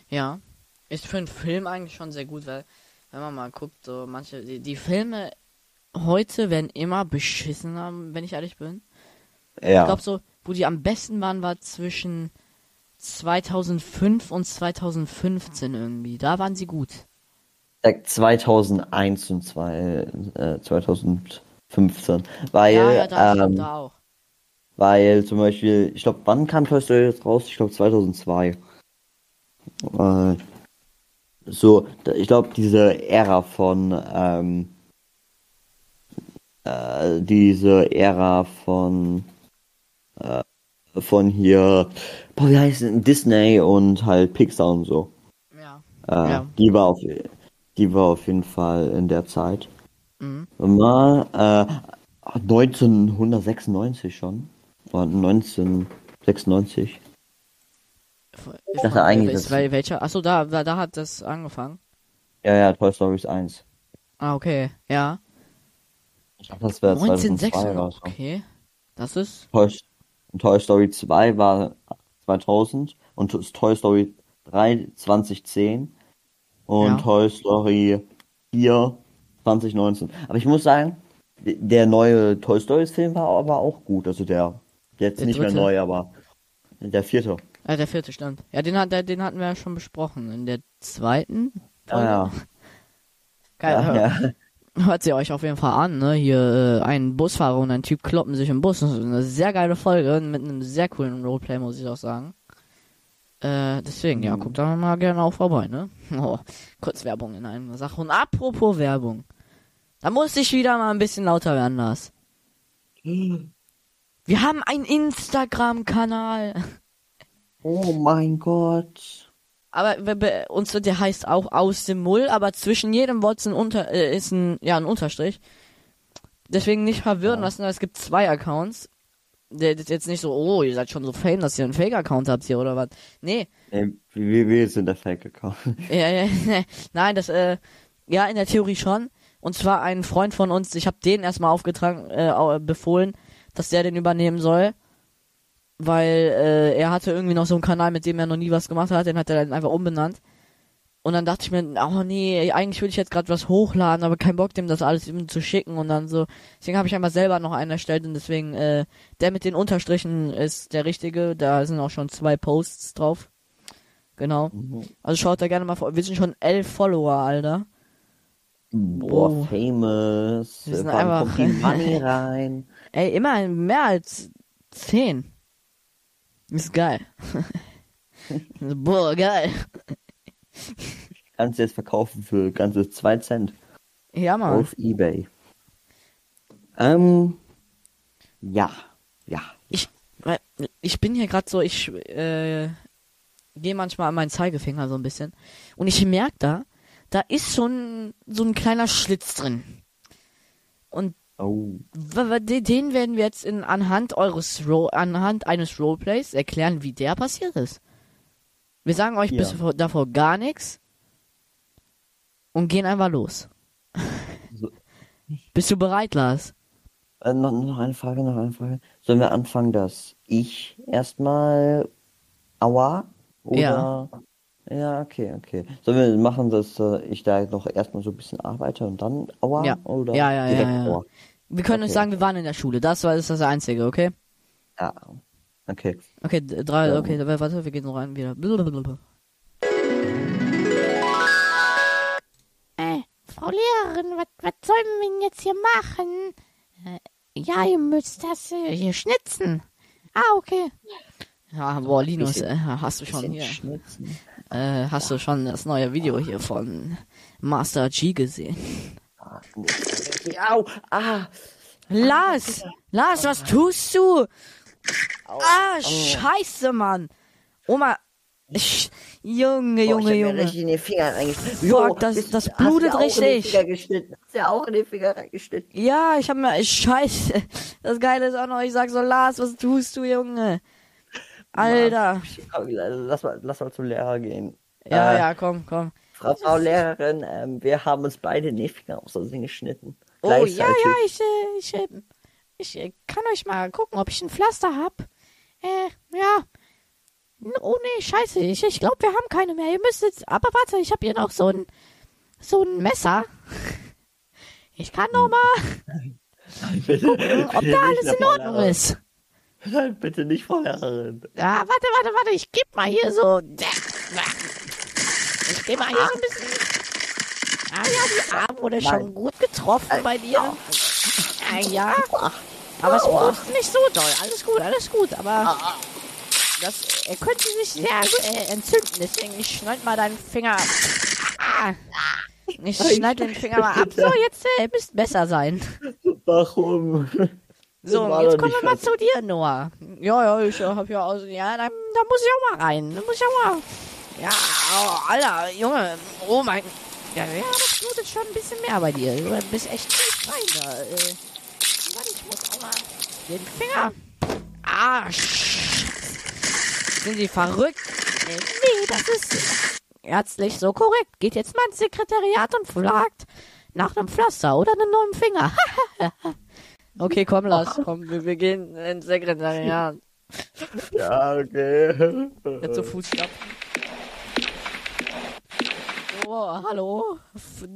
Ja. Ist für einen Film eigentlich schon sehr gut, weil, wenn man mal guckt, so manche, die, die Filme heute werden immer beschissener, wenn ich ehrlich bin. Ich Ja, glaube so, wo die am besten waren, war zwischen 2005 und 2015 irgendwie. Da waren sie gut. Seit 2001 und zwei, äh, 2015. Weil, ja, ja, da, ähm, da auch. weil zum Beispiel, ich glaube, wann kam Toy Story jetzt raus? Ich glaube 2002. Äh, so, ich glaube, diese Ära von, ähm, äh, diese Ära von, äh, von hier, boah, wie heißt es, Disney und halt Pixar und so. Ja. Äh, Ja. Die war auf, die war auf jeden Fall in der Zeit. Mhm. Mal, äh, 1996 schon. Oder 1996. Ich dachte eigentlich, ist, wel, welcher? Achso, da, da, da hat das angefangen. Ja, ja, Toy Story ist 1. Ah, okay. Ja. Ich dachte, das wäre 2002 oder 1996. so. Okay. Das ist. Toy, Toy Story 2 war 2000 und To- Toy Story 3 2010 und Ja. Toy Story 4 2019. Aber ich muss sagen, der neue Toy Story Film war aber auch gut. Also der, jetzt Der nicht mehr dritte? neu, aber der vierte. Ja, der vierte stimmt. Ja, den, hat, den hatten wir ja schon besprochen. In der zweiten Ah, ja. Geil, Ja, ja. hört sie euch auf jeden Fall an, ne? Hier äh, ein Busfahrer und ein Typ kloppen sich im Bus. Das ist eine sehr geile Folge mit einem sehr coolen Roleplay, muss ich auch sagen. Äh, deswegen, ja, Mhm. guckt da mal gerne auch vorbei, ne? Oh, kurz Werbung in einer Sache. Und apropos Werbung. Da muss ich wieder mal ein bisschen lauter werden, Lars. Wir haben einen Instagram-Kanal. Oh mein Gott. Aber uns der heißt auch aus dem Mull, aber zwischen jedem Wort ist ein, Unter, äh, ist ein, ja, ein Unterstrich. Deswegen nicht verwirren lassen, es gibt zwei Accounts. Der ist jetzt nicht so, oh, ihr seid schon so fame, dass ihr einen Fake-Account habt hier oder was. Nee, Ey, wir, wir sind der Fake-Account. ja, ja, nein, das, äh, ja, in der Theorie schon. Und zwar ein Freund von uns, ich habe den erstmal aufgetragen, äh, befohlen, dass der den übernehmen soll. Weil äh, er hatte irgendwie noch so einen Kanal, mit dem er noch nie was gemacht hat, den hat er dann einfach umbenannt. Und dann dachte ich mir, oh nee, eigentlich will ich jetzt gerade was hochladen, aber kein Bock, dem das alles ihm zu schicken und dann so. Deswegen habe ich einfach selber noch einen erstellt und deswegen, äh, der mit den Unterstrichen ist der richtige. Da sind auch schon zwei Posts drauf. Genau. Also schaut da gerne mal vor. Wir sind schon elf Follower, Alter. Boah, Oh. famous. Wir sind Wann einfach- kommt die Money rein? Ey, immer mehr als zehn. Ist geil. Boah, geil. Kannst du jetzt verkaufen für ganze 2 Cent Ja, Mann. auf Ebay. Ähm, ja, ja. Ich, ich bin hier gerade so, ich äh, gehe manchmal an meinen Zeigefinger so ein bisschen. Und ich merke da, da ist ein, so ein kleiner Schlitz drin. Und Oh, den werden wir jetzt in, anhand eures Ro anhand eines Roleplays erklären, wie der passiert ist. Wir sagen euch Ja. bis vor, davor gar nichts und gehen einfach los. So. Bist du bereit, Lars? äh, noch, noch eine Frage, noch eine Frage. Sollen wir anfangen, dass ich erstmal Aua oder Ja. Ja, okay, okay. Sollen wir machen, dass äh, ich da noch erstmal so ein bisschen arbeite und dann Aua? Ja. Oder Ja, ja, ja, direkt ja. Aua? Wir können uns Okay. sagen, wir waren in der Schule. Das war ist das Einzige, okay? Ja. Okay. Okay, drei, Ja. okay, warte, wir gehen noch rein wieder. Blablabla. Äh, Frau Lehrerin, was sollen wir denn jetzt hier machen? Äh, ja, ihr müsst das äh, hier schnitzen. Ah, okay. Ja, boah, Linus, Bisschen- äh, hast du schon hier, schnitzen. äh, hast du schon das neue Video hier von Master G gesehen? Au! Ah! Lars! Lars, was tust du? Ah, scheiße, Mann! Oma, ich, Junge, Boah, Junge, ich hab mir Junge. richtig in den Finger reingeschnitten. Fuck, das- das blutet hast du auch in den richtig. Finger geschnitten? Hast ja auch in den Finger reingeschnitten? Ja, ich hab mir, scheiße. Das Geile ist auch noch, ich sag so, Lars, was tust du, Junge? Alter. Komm, Lass mal, lass mal zum Lehrer gehen. Ja, Äh, ja, komm, komm. Frau, Frau Lehrerin, ähm, wir haben uns beide in den Finger aus Versehen geschnitten. Oh, ja, ja, ich, äh, ich, äh, ich äh, kann euch mal gucken, ob ich ein Pflaster hab. Äh, ja. Oh nee, scheiße, ich, ich glaube, wir haben keine mehr. Ihr müsst jetzt, aber warte, ich habe hier noch so ein, so ein Messer. Ich kann noch mal, Bitte, ob bitte da alles in Ordnung ist. Nein, bitte nicht, Frau Lehrerin. Ja, warte, warte, warte, ich geb mal hier so. Ich geb mal hier so ein bisschen. Ah ja, die Arm wurde schon gut getroffen bei dir. Ah, ja. Aber es blutet nicht so doll. Alles gut, alles gut. Aber das äh, könnte sich sehr äh, entzünden. Deswegen, ich schneid mal deinen Finger ab. Ah. Ich schneid den Finger mal ab. So, jetzt äh, müsst besser sein. Warum? So, jetzt Kommen wir mal zu dir, Noah. Ja, ja, ich äh, hab ja aus, Ja, da, da muss ich auch mal rein. Da muss ich auch mal. ja, oh, Alter, Junge, oh mein, Ja, ja, das blutet schon ein bisschen mehr bei dir. Du bist echt tief rein da. Äh, warte, ich muss auch mal den Finger. Arsch. Sind die verrückt? Nee, das ist ärztlich so korrekt. Geht jetzt mal ins Sekretariat und fragt nach einem Pflaster oder einem neuen Finger. Okay, komm, lass, komm, wir, wir gehen ins Sekretariat. Ja, okay. Jetzt so Fußstapfen. Oh, hallo.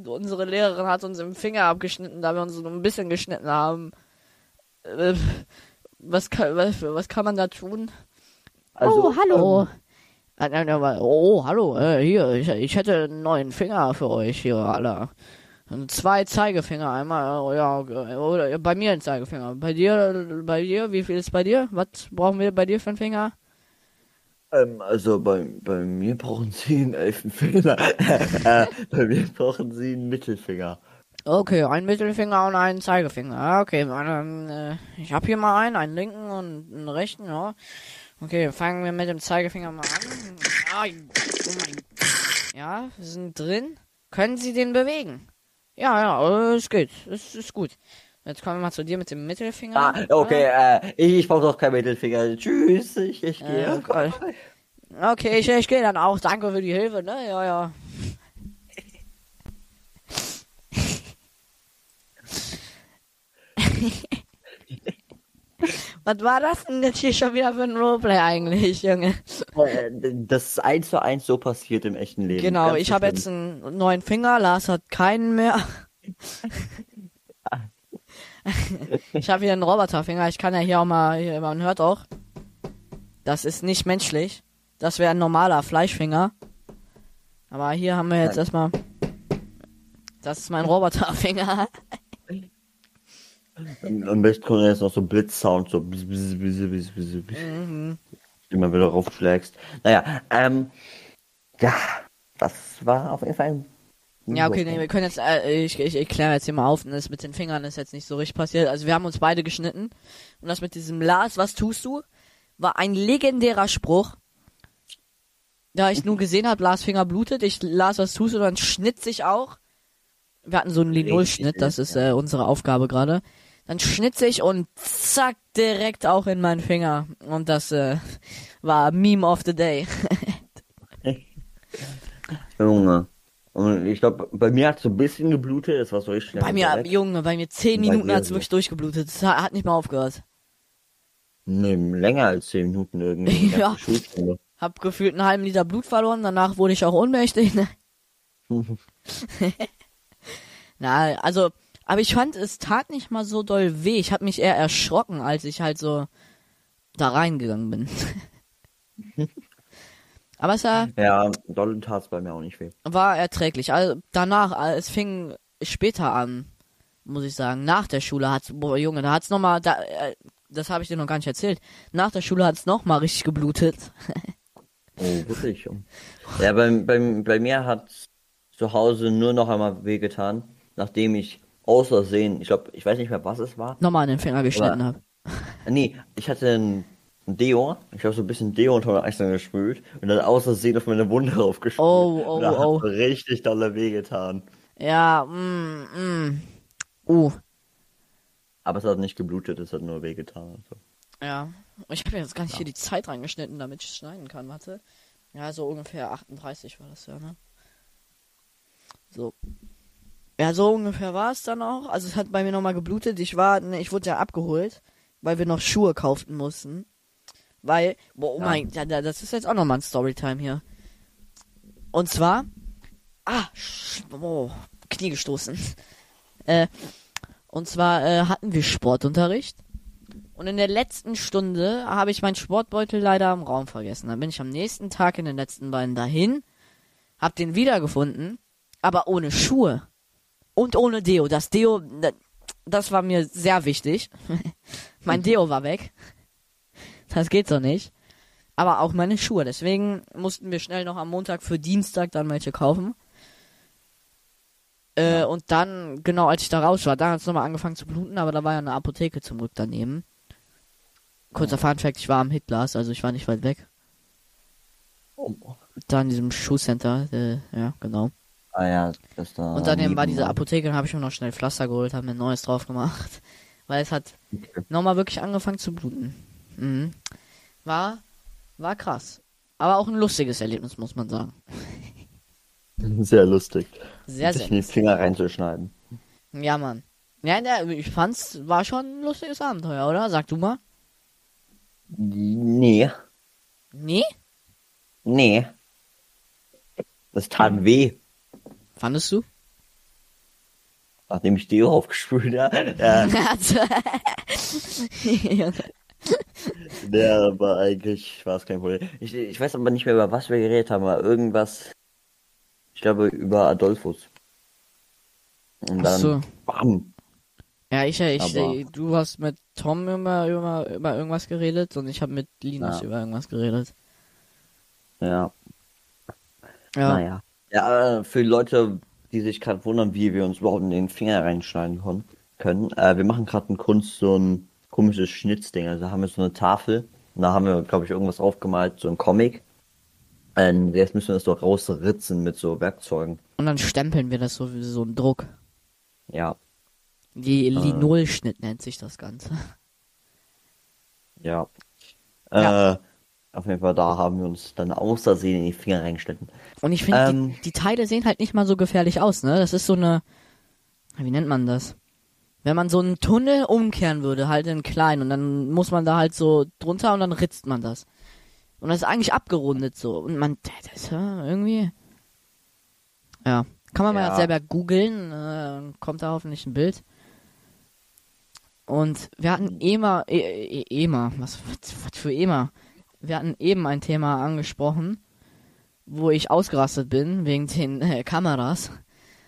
Unsere Lehrerin hat uns im Finger abgeschnitten, da wir uns so ein bisschen geschnitten haben. Äh, Was kann, was, was kann man da tun? Also, oh, hallo. Aber- Oh, hallo, äh, hier, ich, ich hätte einen neuen Finger für euch hier. Und Zwei Zeigefinger, einmal, äh, ja, äh, oder bei mir ein Zeigefinger. Bei dir, bei dir, wie viel ist bei dir? Was brauchen wir bei dir für einen Finger? Ähm, also bei, bei mir brauchen Sie einen Elfenfinger. äh, bei mir brauchen Sie einen Mittelfinger. Okay, ein Mittelfinger und einen Zeigefinger. Okay, dann, äh, ich habe hier mal einen, einen linken und einen rechten, ja. Okay, fangen wir mit dem Zeigefinger mal an. Ah, oh mein. Ja, wir sind drin. Können Sie den bewegen? Ja, ja, äh, es geht. Es ist gut. Jetzt kommen wir mal zu dir mit dem Mittelfinger. Ah, okay, äh, ich, ich brauche doch keinen Mittelfinger. Tschüss, ich, ich gehe. okay. Okay, ich, ich gehe dann auch. Danke für die Hilfe, ne? Ja, ja. Was war das denn jetzt hier schon wieder für ein Roleplay eigentlich, Junge? Äh, das ist eins zu eins so passiert im echten Leben. Genau, Ganz ich habe jetzt einen neuen Finger, Lars hat keinen mehr. ich habe hier einen Roboterfinger, ich kann ja hier auch mal, man hört auch. Das ist nicht menschlich. Das wäre ein normaler Fleischfinger. Aber hier haben wir jetzt Nein. erstmal. Das ist mein Roboterfinger. Und Am besten kommt jetzt noch so Blitzsound, so bis, bis, bis, bis, bis, bis, Mhm. immer wieder raufschlägst. Naja, ähm, ja, das war auf jeden Fall ein Ja, okay, nee, wir können jetzt, äh, ich, ich, ich kläre jetzt hier mal auf, das mit den Fingern ist jetzt nicht so richtig passiert. Also wir haben uns beide geschnitten. Und das mit diesem Lars, was tust du? War ein legendärer Spruch. Da ich nun gesehen habe, Lars Finger blutet, ich Lars, was tust du, dann schnitt sich auch. Wir hatten so einen Linol-Schnitt, das ist äh, unsere Aufgabe gerade. Dann schnitt sich und zack, direkt auch in meinen Finger. Und das äh, war Meme of the Day. Junge. Und ich glaube, bei mir hat es so ein bisschen geblutet, das war so richtig schnell. Bei mir, weg. Junge, bei mir zehn Bei Minuten dir hat's so. wirklich durchgeblutet. Es hat hat nicht mal aufgehört. Nee, länger als 10 Minuten irgendwie. Ja. Hab gefühlt einen halben Liter Blut verloren, danach wurde ich auch ohnmächtig. Ne? Na, also, aber ich fand, es tat nicht mal so doll weh. Ich hab mich eher erschrocken, als ich halt so da reingegangen bin. aber es war, Ja, doll tat's bei mir auch nicht weh. war erträglich. Also danach, äh, es fing später an, muss ich sagen. Nach der Schule hat's, boah Junge, da hat's noch mal, da, äh, das habe ich dir noch gar nicht erzählt. Nach der Schule hat's noch mal richtig geblutet. Oh, wirklich. Ja, bei, bei, bei mir hat zu Hause nur noch einmal wehgetan, nachdem ich aus Versehen, ich glaube, ich weiß nicht mehr, was es war. Nochmal an den Finger geschnitten habe. Nee, ich hatte ein Deo, ich habe so ein bisschen Deo unter meine Achseln gespült und dann aus Versehen auf meine Wunde raufgespült. Oh, oh, Und da oh. hat richtig dolle wehgetan. Ja, mm, mm. Uh, Aber es hat nicht geblutet, es hat nur wehgetan. Also. ja. Ich habe jetzt gar nicht hier die Zeit reingeschnitten, damit ich es schneiden kann, warte. Ja, so ungefähr 38 war das ja, ne? So. Ja, so ungefähr war es dann auch. Also es hat bei mir nochmal geblutet. Ich war, ne, ich wurde ja abgeholt, weil wir noch Schuhe kauften mussten. Weil, boah, oh Ja. mein, ja, da- das ist jetzt auch nochmal ein Storytime hier. Und zwar, ah, oh, Knie gestoßen. Äh, und zwar äh, hatten wir Sportunterricht. Und in der letzten Stunde habe ich meinen Sportbeutel leider im Raum vergessen. Dann bin ich am nächsten Tag in den letzten beiden dahin, hab den wiedergefunden, aber ohne Schuhe und ohne Deo. Das Deo, da- das war mir sehr wichtig. mein Deo war weg. Das geht so nicht. Aber auch meine Schuhe. Deswegen mussten wir schnell noch am Montag für Dienstag dann welche kaufen. Äh, und dann, genau als ich da raus war, da hat es nochmal angefangen zu bluten, aber da war ja eine Apotheke zum Glück daneben. Kurzer Funfact, ich war am Hitglas, also ich war nicht weit weg. Oh. Da in diesem Schuhcenter, äh, ja, genau. Ah ja, das da. Und daneben war diese Apotheke, dann habe ich mir noch schnell Pflaster geholt, habe mir ein neues drauf gemacht. Weil es hat Okay. nochmal wirklich angefangen zu bluten. Mhm. War, war krass. Aber auch ein lustiges Erlebnis, muss man sagen. Sehr lustig. Sehr, sich sehr. in die Finger reinzuschneiden. Ja, Mann. Ja, ja, ich fand's, war schon ein lustiges Abenteuer, oder? Sag du mal. Nee, Nee? nee. Das tat weh, Fandest du? nachdem ich Deo aufgespült habe. Ja, der war eigentlich, war es kein Problem. Ich, ich weiß aber nicht mehr, über was wir geredet haben, aber irgendwas, ich glaube, über Adolphus. Und dann, so. bam. ja, ich, ich, Aber- äh, du hast mit Tom über, über, über irgendwas geredet und ich habe mit Linus Ja. über irgendwas geredet. Ja, Ja. naja. Ja, äh, für die Leute, die sich gerade wundern, wie wir uns überhaupt in den Finger reinschneiden können, äh, wir machen gerade in Kunst so ein komisches Schnitzding. Also haben wir so eine Tafel und da haben wir, glaube ich, irgendwas aufgemalt, so ein Comic. Und jetzt müssen wir das so rausritzen mit so Werkzeugen. Und dann stempeln wir das so wie so ein Druck. Ja, Die Linolschnitt nennt sich das Ganze. ja. Ja. Auf jeden Fall, da haben wir uns dann aus Versehen in die Finger reingeschnitten. Und ich finde, Ähm. die, die Teile sehen halt nicht mal so gefährlich aus, ne? Das ist so eine, wie nennt man das? Wenn man so einen Tunnel umkehren würde, halt in klein, und dann muss man da halt so drunter und dann ritzt man das. Und das ist eigentlich abgerundet so. Und man, das irgendwie, ja. Kann man mal Ja. selber googeln, äh, kommt da hoffentlich ein Bild. Und wir hatten EMA, e, e, EMA, was, was, was für EMA? Wir hatten eben ein Thema angesprochen, wo ich ausgerastet bin wegen den äh, Kameras.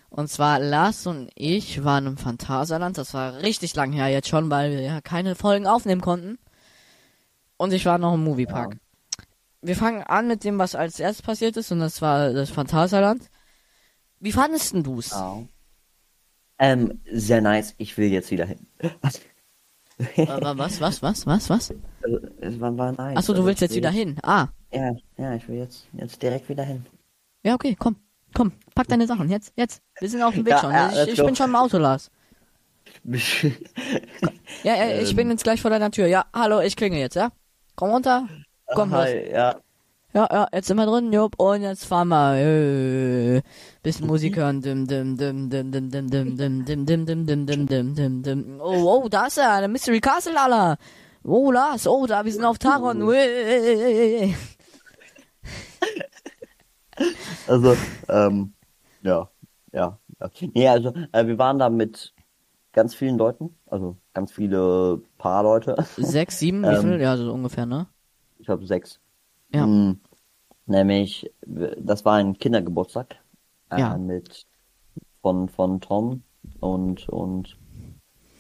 Und zwar Lars und ich waren im Phantasialand. Das war richtig lang her jetzt schon, weil wir ja keine Folgen aufnehmen konnten. Und ich war noch im Moviepark. Wir fangen an mit dem, was als erstes passiert ist, und das war das Phantasialand. Wie fandest denn du's? Ähm, sehr nice. Ich will jetzt wieder hin. Was, was, was, was, was? Also, es war, war nice. Achso, du Also, willst jetzt wieder hin. Ah. Ja, ja, ich will jetzt, jetzt direkt wieder hin. Ja, okay, komm. Komm, pack deine Sachen. Jetzt, jetzt. Wir sind auf dem Weg Ja, schon. ja, ich ich bin schon im Auto, Lars. Ja, ja, ich Ähm. bin jetzt gleich vor deiner Tür. Ja, hallo, ich klinge jetzt, ja? Komm runter. Komm, los. Hi, ja. Ja, ja, jetzt sind wir drin, jupp, und jetzt fahren wir. Äh, bisschen Musik hören. Dim, dim, dim, dim, dim, dim, dim, dim, dim, dim, dim, dim, dim, dim, dim, dim. Oh, oh, da ist er, der Mystery Castle, Alter. Oh, Lars, oh, da, wir sind auf Taron. Also, ähm, ja, ja. ja. Nee, also, äh, wir waren da mit ganz vielen Leuten, also ganz viele Paar Leute. Sechs, sieben, wie Ähm, viel? Ja, so ungefähr, ne? Ich glaube sechs. Ja. Mm, nämlich, das war ein Kindergeburtstag. Äh, Ja. Mit von, von Tom und, und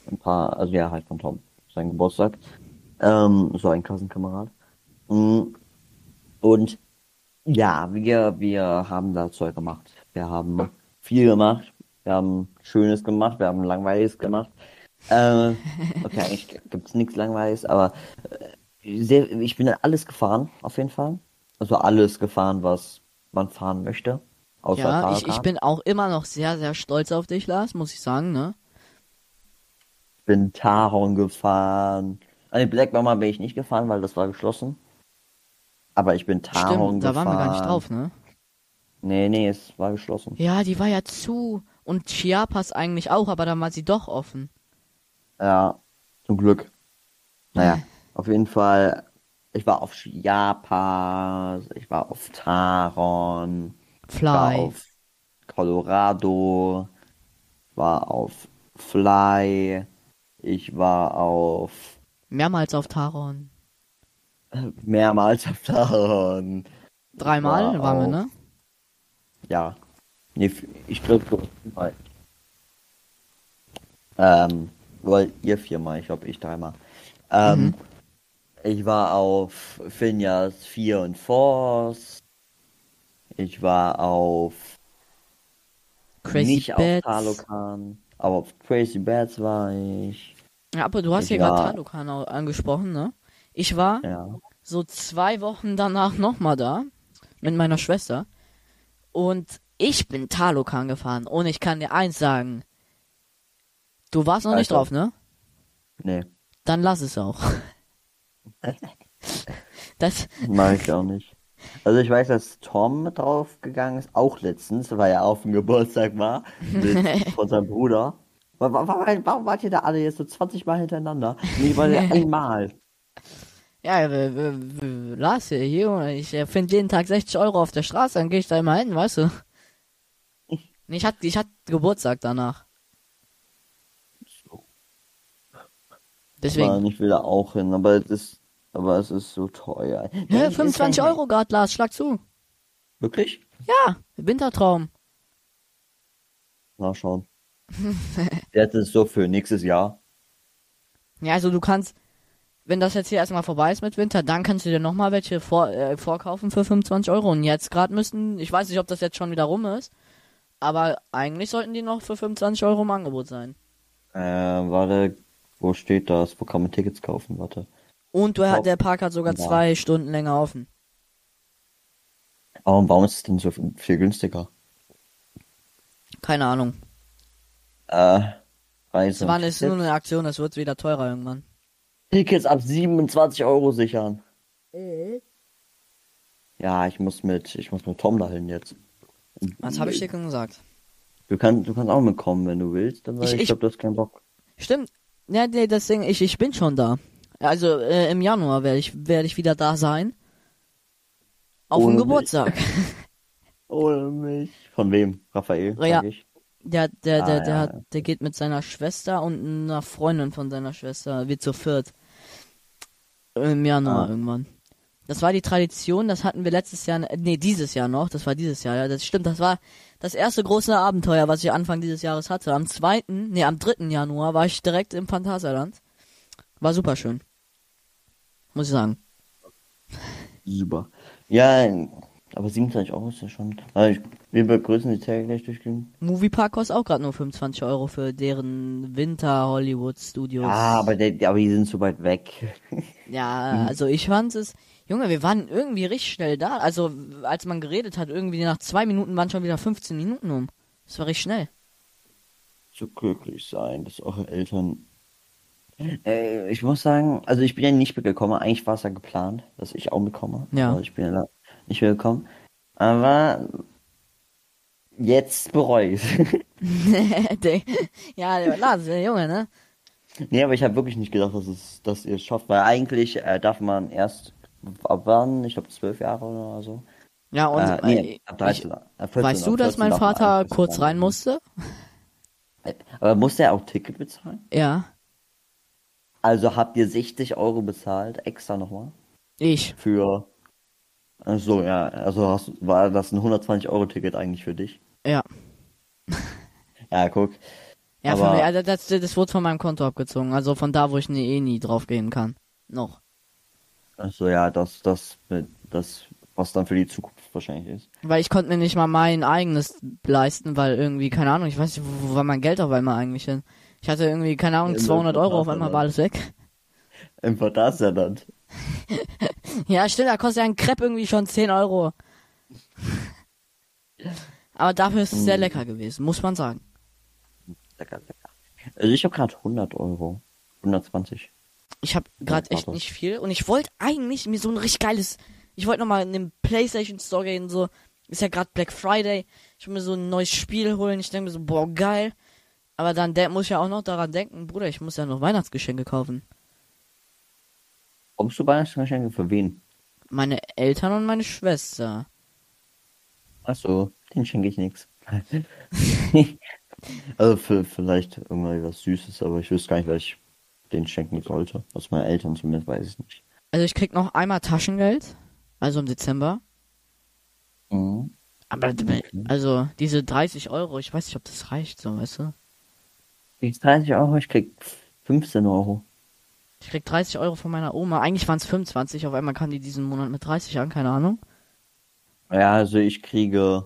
ein paar, also ja, halt von Tom. Sein Geburtstag. Ähm, so ein Klassenkamerad. Mm, Und ja, wir, wir haben da Zeug gemacht. Wir haben viel gemacht. Wir haben Schönes gemacht. Wir haben Langweiliges gemacht. Äh, okay, eigentlich gibt's nichts Langweiliges, aber äh, sehr, ich bin alles gefahren, auf jeden Fall. Also alles gefahren, was man fahren möchte. Außer Ja, ich, ich bin auch immer noch sehr, sehr stolz auf dich, Lars, muss ich sagen, ne? bin Taron gefahren. An die Black Mama bin ich nicht gefahren, weil das war geschlossen. Aber ich bin Taron Stimmt, da gefahren. waren wir gar nicht drauf, ne? Nee, nee, es war geschlossen. Ja, die war ja zu. Und Chiapas eigentlich auch, aber dann war sie doch offen. Ja, zum Glück. Naja, auf jeden Fall. Ich war auf Chiapas, ich war auf Taron, ich war Fly. auf Colorado, war auf Fly, ich war auf Mehrmals auf Taron. mehrmals auf Taron. Dreimal war waren wir, auf- ne? Ja. Nee, ich glaube viermal. Ähm, weil ihr viermal, ich glaube ich dreimal. Ähm, Mhm. Ich war auf Finjas 4 und Force. Ich war auf Crazy nicht auf Bats. Talokan, aber auf Crazy Bats war ich. Ja, aber du hast Ich hier gerade Talokan angesprochen, ne? Ich war Ja. so zwei Wochen danach nochmal da mit meiner Schwester und ich bin Talokan gefahren und ich kann dir eins sagen. Du warst noch nicht Alter. drauf, ne? Nee, Dann lass es auch. Das, mag ich auch nicht. Also ich weiß, dass Tom mit drauf gegangen ist, auch letztens, weil er auf dem Geburtstag war, mit, von seinem Bruder. Wa- wa- wa- Warum wart ihr da alle jetzt so 20 Mal hintereinander? Nee, weil er einmal. ja, Lars hier, hier ich äh, finde jeden Tag 60 Euro auf der Straße, dann gehe ich da immer hin, weißt du? Ich hatte, ich hatte Geburtstag danach. Deswegen. Mann, ich will da auch hin, aber es ist, aber es ist so teuer. Hä, Ja, ich 25 ist ja- Euro grad, Lars, schlag zu. Wirklich? Ja, Wintertraum. Na schauen. Jetzt ist so für nächstes Jahr. Ja, also du kannst, wenn das jetzt hier erstmal vorbei ist mit Winter, dann kannst du dir nochmal welche vor, äh, vorkaufen für 25 Euro. Und jetzt gerade müssten, ich weiß nicht, ob das jetzt schon wieder rum ist, aber eigentlich sollten die noch für 25 Euro im Angebot sein. Äh, warte, wo steht das? Wo kann man Tickets kaufen? Warte. Und du, der Park hat sogar Ja. zwei Stunden länger offen. Aber warum ist es denn so viel günstiger? Keine Ahnung. Äh, Reise. Das war ist nur eine Aktion, das wird wieder teurer irgendwann. Tickets ab 27 Euro sichern. Ja, ich muss mit, ich muss mit Tom dahin jetzt. Was habe ich dir schon gesagt? Du kannst, du kannst auch mitkommen, wenn du willst, aber Ich- ich, ich- glaube, du hast keinen Bock. Stimmt. Ja, nee, das Ding, ich, ich bin schon da. Also äh, im Januar werde ich, werde ich wieder da sein. Auf dem. Geburtstag. Ohne mich. Von wem? Raphael, Ja. Der, der, Ah, der, der, ja. hat, der geht mit seiner Schwester und einer Freundin von seiner Schwester, wie zu viert. Im Januar Ah. irgendwann. Das war die Tradition, das hatten wir letztes Jahr, nee, dieses Jahr noch, das war dieses Jahr, ja, das stimmt, das war das erste große Abenteuer, was ich Anfang dieses Jahres hatte. Am zweiten, nee, am dritten Januar war ich direkt im Phantasialand. War super schön. Muss ich sagen. Super. Ja, aber 27 Euro ist ja schon. Also ich, wir begrüßen die Tage gleich durchgehen. Moviepark kostet auch gerade nur 25 Euro für deren Winter Hollywood Studios. Ah, aber, der, aber die sind so weit weg. Ja, also ich fand es, Junge, wir waren irgendwie richtig schnell da. Also als man geredet hat, irgendwie nach zwei Minuten waren schon wieder 15 Minuten um. Das war richtig schnell. so glücklich sein, dass eure Eltern. Äh, ich muss sagen, also ich bin ja nicht mitgekommen. Eigentlich war es ja geplant, dass ich auch mitkomme. Ja. Aber ich bin ja da nicht mitgekommen. Aber jetzt bereue ich Der- ja, der Lars, der Junge, ne? Nee, aber ich habe wirklich nicht gedacht, dass, es, dass ihr es schafft, weil eigentlich äh, darf man erst ab wann, ich glaube zwölf Jahre oder so, Ja, und äh, nee, äh, ab 13, ich, ab 14, weißt du, dass 14 mein Vater kurz rein musste? Aber muss der auch Ticket bezahlen? Ja, Also habt ihr 60 Euro bezahlt, extra nochmal? ich. Für. So, ja, also hast, war das ein 120 Euro Ticket eigentlich für dich? Ja. Ja, guck. Ja, von Aber- mir, also das, das wurde von meinem Konto abgezogen. Also von da, wo ich nie, eh nie drauf gehen kann. Noch. Also ja, das, das, das, was dann für die Zukunft wahrscheinlich ist. Weil ich konnte mir nicht mal mein eigenes leisten, weil irgendwie, keine Ahnung, ich weiß nicht, wo, wo war mein Geld auf einmal eigentlich hin? Ich hatte irgendwie, keine Ahnung, Im 200 Euro, auf einmal war alles weg. Im Verdachtserland. Ja, stimmt, da kostet ja ein Crepe irgendwie schon 10 Euro. Aber dafür ist es sehr Mm. lecker gewesen, muss man sagen. Lecker, lecker. Also ich habe gerade 100 Euro. 120. Ich habe gerade echt nicht viel und ich wollte eigentlich mir so ein richtig geiles. Ich wollte nochmal in den PlayStation Store gehen, so. Ist ja gerade Black Friday. Ich will mir so ein neues Spiel holen. Ich denke mir so, boah, geil. Aber dann der muss ich ja auch noch daran denken, Bruder, ich muss ja noch Weihnachtsgeschenke kaufen. Kommst du Weihnachtsgeschenke für wen? Meine Eltern und meine Schwester. Achso, den schenke ich nichts. also für, vielleicht irgendwann was Süßes, aber ich wüsste gar nicht, was ich den schenken sollte. Aus meinen Eltern zumindest weiß ich nicht. Also ich krieg noch einmal Taschengeld. Also im Dezember. Mhm. Aber also diese 30 Euro, ich weiß nicht, ob das reicht, so, weißt du? Ich 30 Euro, ich krieg 15 Euro. Ich krieg 30 Euro von meiner Oma. Eigentlich waren es 25, auf einmal kam die diesen Monat mit 30 an, keine Ahnung. Ja, also ich kriege,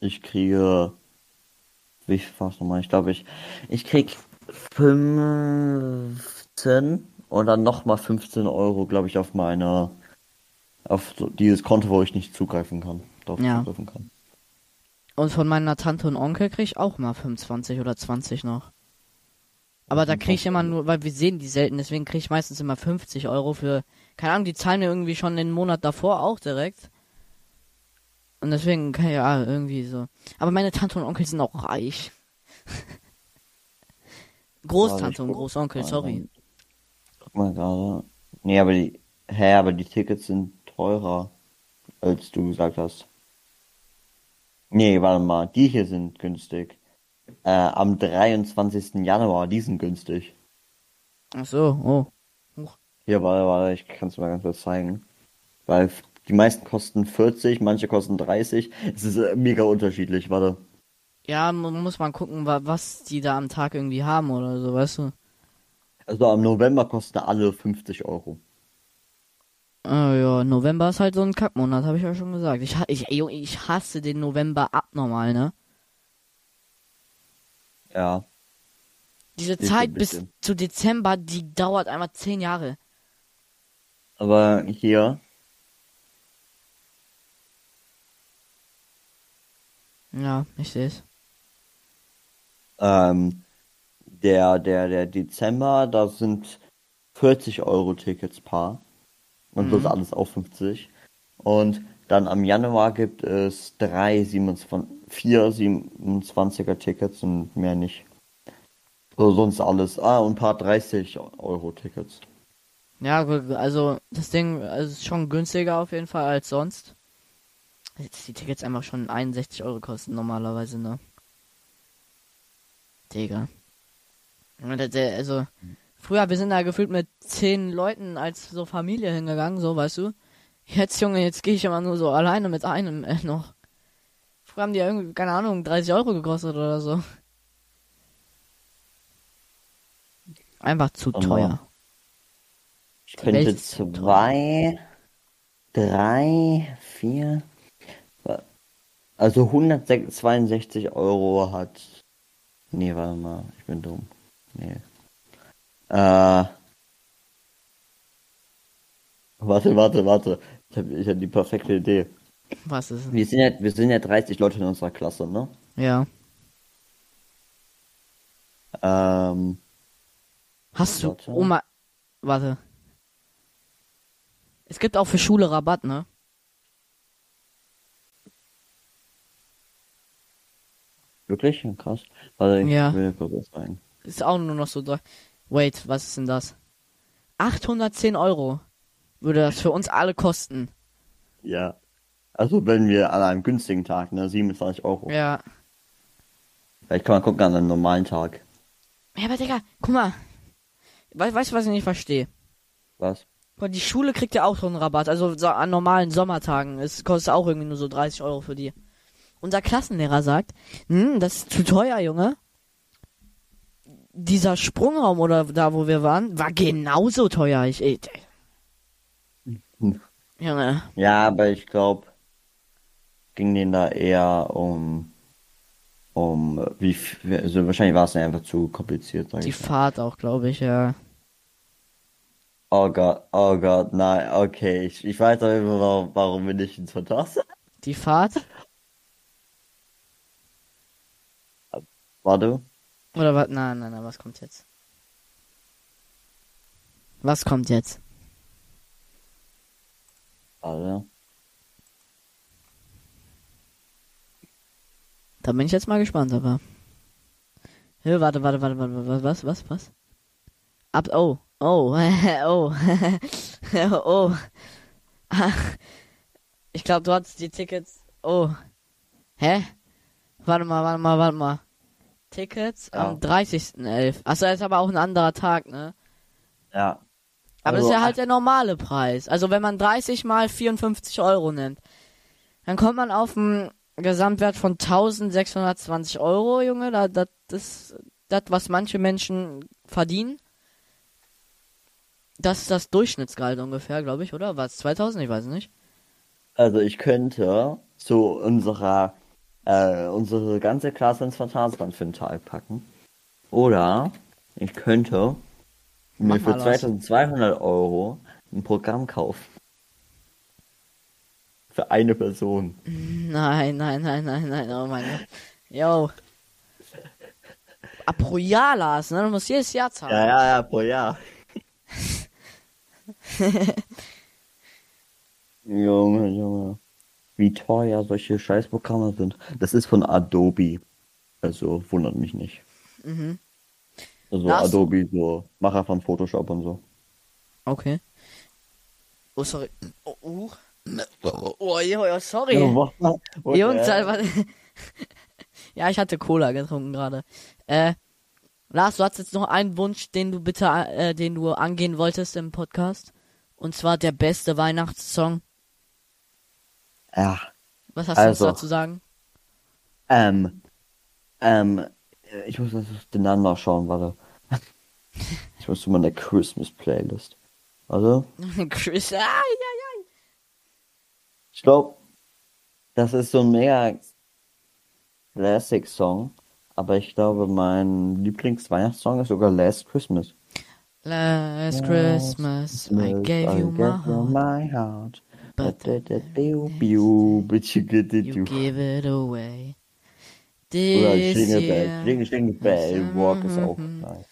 ich kriege, wie viel war's nochmal? Ich glaube, ich, ich krieg 15 und dann nochmal 15 Euro, glaube ich, auf meine, auf dieses Konto, wo ich nicht zugreifen kann, Ja. zugreifen kann. Und von meiner Tante und Onkel krieg ich auch mal 25 oder 20 noch. Aber da krieg ich immer nur, weil wir sehen die selten, deswegen krieg ich meistens immer 50 Euro für, keine Ahnung, die zahlen mir irgendwie schon den Monat davor auch direkt. Und deswegen ja irgendwie so. Aber meine Tante und Onkel sind auch reich. Großtante und Großonkel, sorry. Guck mal gerade. Nee, aber die, hä, aber die Tickets sind teurer, als du gesagt hast. Nee, warte mal, die hier sind günstig. Äh, am 23. Januar, die sind günstig. Ach so, oh. Hier, warte, warte, ich kann es mal ganz kurz zeigen. Weil die meisten kosten 40, manche kosten 30. Es ist äh, mega unterschiedlich, warte. Ja, man muss mal gucken, wa- was die da am Tag irgendwie haben oder so, weißt du. Also am November kosten alle 50 Euro. Ah ja, November ist halt so ein Kackmonat, habe ich ja schon gesagt. Ich, ha- ich, ich hasse den November abnormal, ne? Ja. Diese Zeit bis zu Dezember, die dauert einmal zehn Jahre. Aber hier, Ja, ich sehe es. Ähm, der, der, der Dezember, da sind 40 Euro Tickets paar. Und das Mhm. alles auf 50. Und dann am Januar gibt es drei 27, vier 27er Tickets und mehr nicht. So, sonst alles. Ah, und ein paar 30 Euro Tickets. Ja, also das Ding also, ist schon günstiger auf jeden Fall als sonst. Jetzt die Tickets einfach schon 61 Euro kosten normalerweise, ne? Digga. Also, früher, wir sind da gefühlt mit zehn Leuten als so Familie hingegangen, so, weißt du? Jetzt, Junge, jetzt gehe ich immer nur so alleine mit einem äh, noch. Früher haben die ja irgendwie, keine Ahnung, 30 Euro gekostet oder so. Einfach zu Aber- teuer. Ich könnte zwei, drei, vier, also 162 Euro hat, nee, warte mal, ich bin dumm, nee, äh, warte, warte, warte, ich habe ich hab die perfekte Idee. Was ist es? Wir sind ja, wir sind ja 30 Leute in unserer Klasse, ne? Ja. Ähm, Hast du Warte. Oma. Warte. Es gibt auch für Schule Rabatt, ne? Wirklich? Krass. Warte, ich Ja. will kurz was sagen. Ist auch nur noch so. dre- Wait, was ist denn das? 810 Euro würde das für uns alle kosten. Ja. Also wenn wir an einem günstigen Tag, ne, 27 Euro. Ja. Vielleicht kann man gucken an einem normalen Tag. Ja, aber Digga, guck mal. We weißt du, was ich nicht verstehe? Was? Die Schule kriegt ja auch so einen Rabatt. Also so an normalen Sommertagen. Es kostet auch irgendwie nur so 30 Euro für die. Unser Klassenlehrer sagt, hm, das ist zu teuer, Junge. Dieser Sprungraum oder da, wo wir waren, war genauso teuer. Ich, ich. Junge. Ja, aber ich glaube, ging denen da eher um, um, wie, also wahrscheinlich war es einfach zu kompliziert, Die ich. Fahrt auch, glaube ich, ja. Oh Gott, oh Gott, nein, okay, ich, ich weiß doch immer, warum, warum wir nicht ins Fantas. Die Fahrt? Warte, Oder was? Nein, nein, nein, was kommt jetzt? Was kommt jetzt? warte. Da bin ich jetzt mal gespannt, aber. Hä, warte, warte, warte, warte, warte, was, was, was? Ab, oh, oh, oh, oh. Ach, ich glaube, du hattest die Tickets. Oh. Hä? Warte mal, warte mal, warte mal. Tickets Ja. am 30.11. Achso, ist aber auch ein anderer Tag, ne? Ja. Aber Also, das ist ja halt der normale Preis. Also wenn man 30 mal 54 Euro nimmt, dann kommt man auf einen Gesamtwert von 1620 Euro, Junge. Da, das ist das, was manche Menschen verdienen. Das ist das Durchschnittsgehalt ungefähr, glaube ich, oder? Was? 2000? Ich weiß nicht. Also ich könnte zu unserer, äh, unsere ganze Klasse ins Phantasialand für einen Tag packen. Oder ich könnte mir Mach für mal was. 2200 Euro ein Programm kaufen. Für eine Person. Nein, nein, nein, nein, nein, oh mein Gott. Yo. Ah, pro Jahr, Lars, ne? Du musst jedes Jahr zahlen. Ja, ja, ja, pro Jahr. Junge, Junge. Wie teuer solche Scheißprogramme sind. Das ist von Adobe. Also wundert mich nicht. Mhm. Also Lars- Adobe, so Macher von Photoshop und so. Okay. Oh, sorry. Oh, uh. oh, oh, jo, jo, sorry. mach mal. Jungs, Alter. ja, ich hatte Cola getrunken gerade. Äh, Lars, du hast jetzt noch einen Wunsch, den du bitte, äh, den du angehen wolltest im Podcast. Und zwar der beste Weihnachtssong. Ja, Was hast Also. du dazu sagen? ähm, ähm, äh, ich muss auf den Namen nachschauen, warte. Ich muss zu meiner Christmas Playlist. Warte. Chris, ah, ja, ja. Ich glaube, das ist so ein mega Classic-Song. Aber ich glaube, mein Lieblings-Weihnachtssong ist sogar Last Christmas. Last Christmas, I gave you my heart, my heart. But you you give it away. This Jingle Bell, year, Jingle, Jingle Bell, Walk ist auch nice.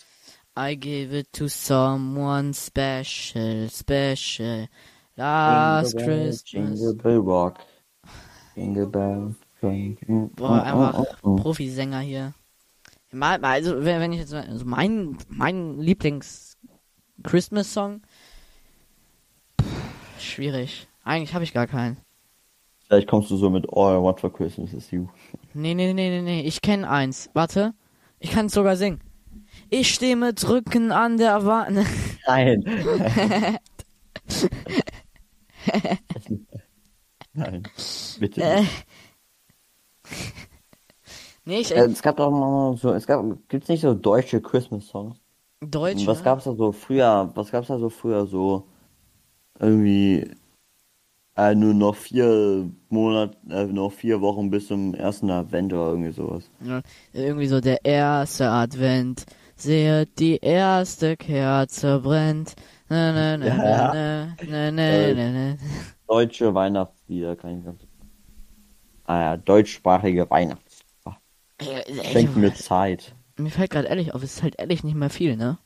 I give it to someone special, special. Last Jingle Bell, Christmas. Jingle Bell Rock. Jingle Bell. Jingle- Boah, einfach oh, oh, oh. Profisänger hier. Also, wenn, ich jetzt, also mein, mein Lieblings-Christmas-Song. Schwierig. Eigentlich habe ich gar keinen. Vielleicht kommst du so mit All I Want for Christmas is You. Nee, nee, nee, nee, nee. Ich kenne eins. Warte. Ich kann es sogar singen. Ich stehe mit Rücken an der Wand. Nein. Nein. Bitte. Äh. nicht. nee, ich. Äh, es gab doch mal so, es gab, gibt's nicht so deutsche Christmas-Songs? Deutsch. Was ne? gab's da so früher, was gab's da so früher so, irgendwie, äh, nur noch vier Monate, äh, noch vier Wochen bis zum ersten Advent oder irgendwie sowas. Ja, irgendwie so der erste Advent. Seht, die erste Kerze brennt. Na, na, na, Ja. na, na, na, na, na, na. Deutsche Weihnachtslieder, kann ich ganz, ah ja, deutschsprachige Weihnachtslieder. Ey, Schenkt mir Zeit. Mir fällt gerade ehrlich auf, es ist halt ehrlich nicht mehr viel, ne?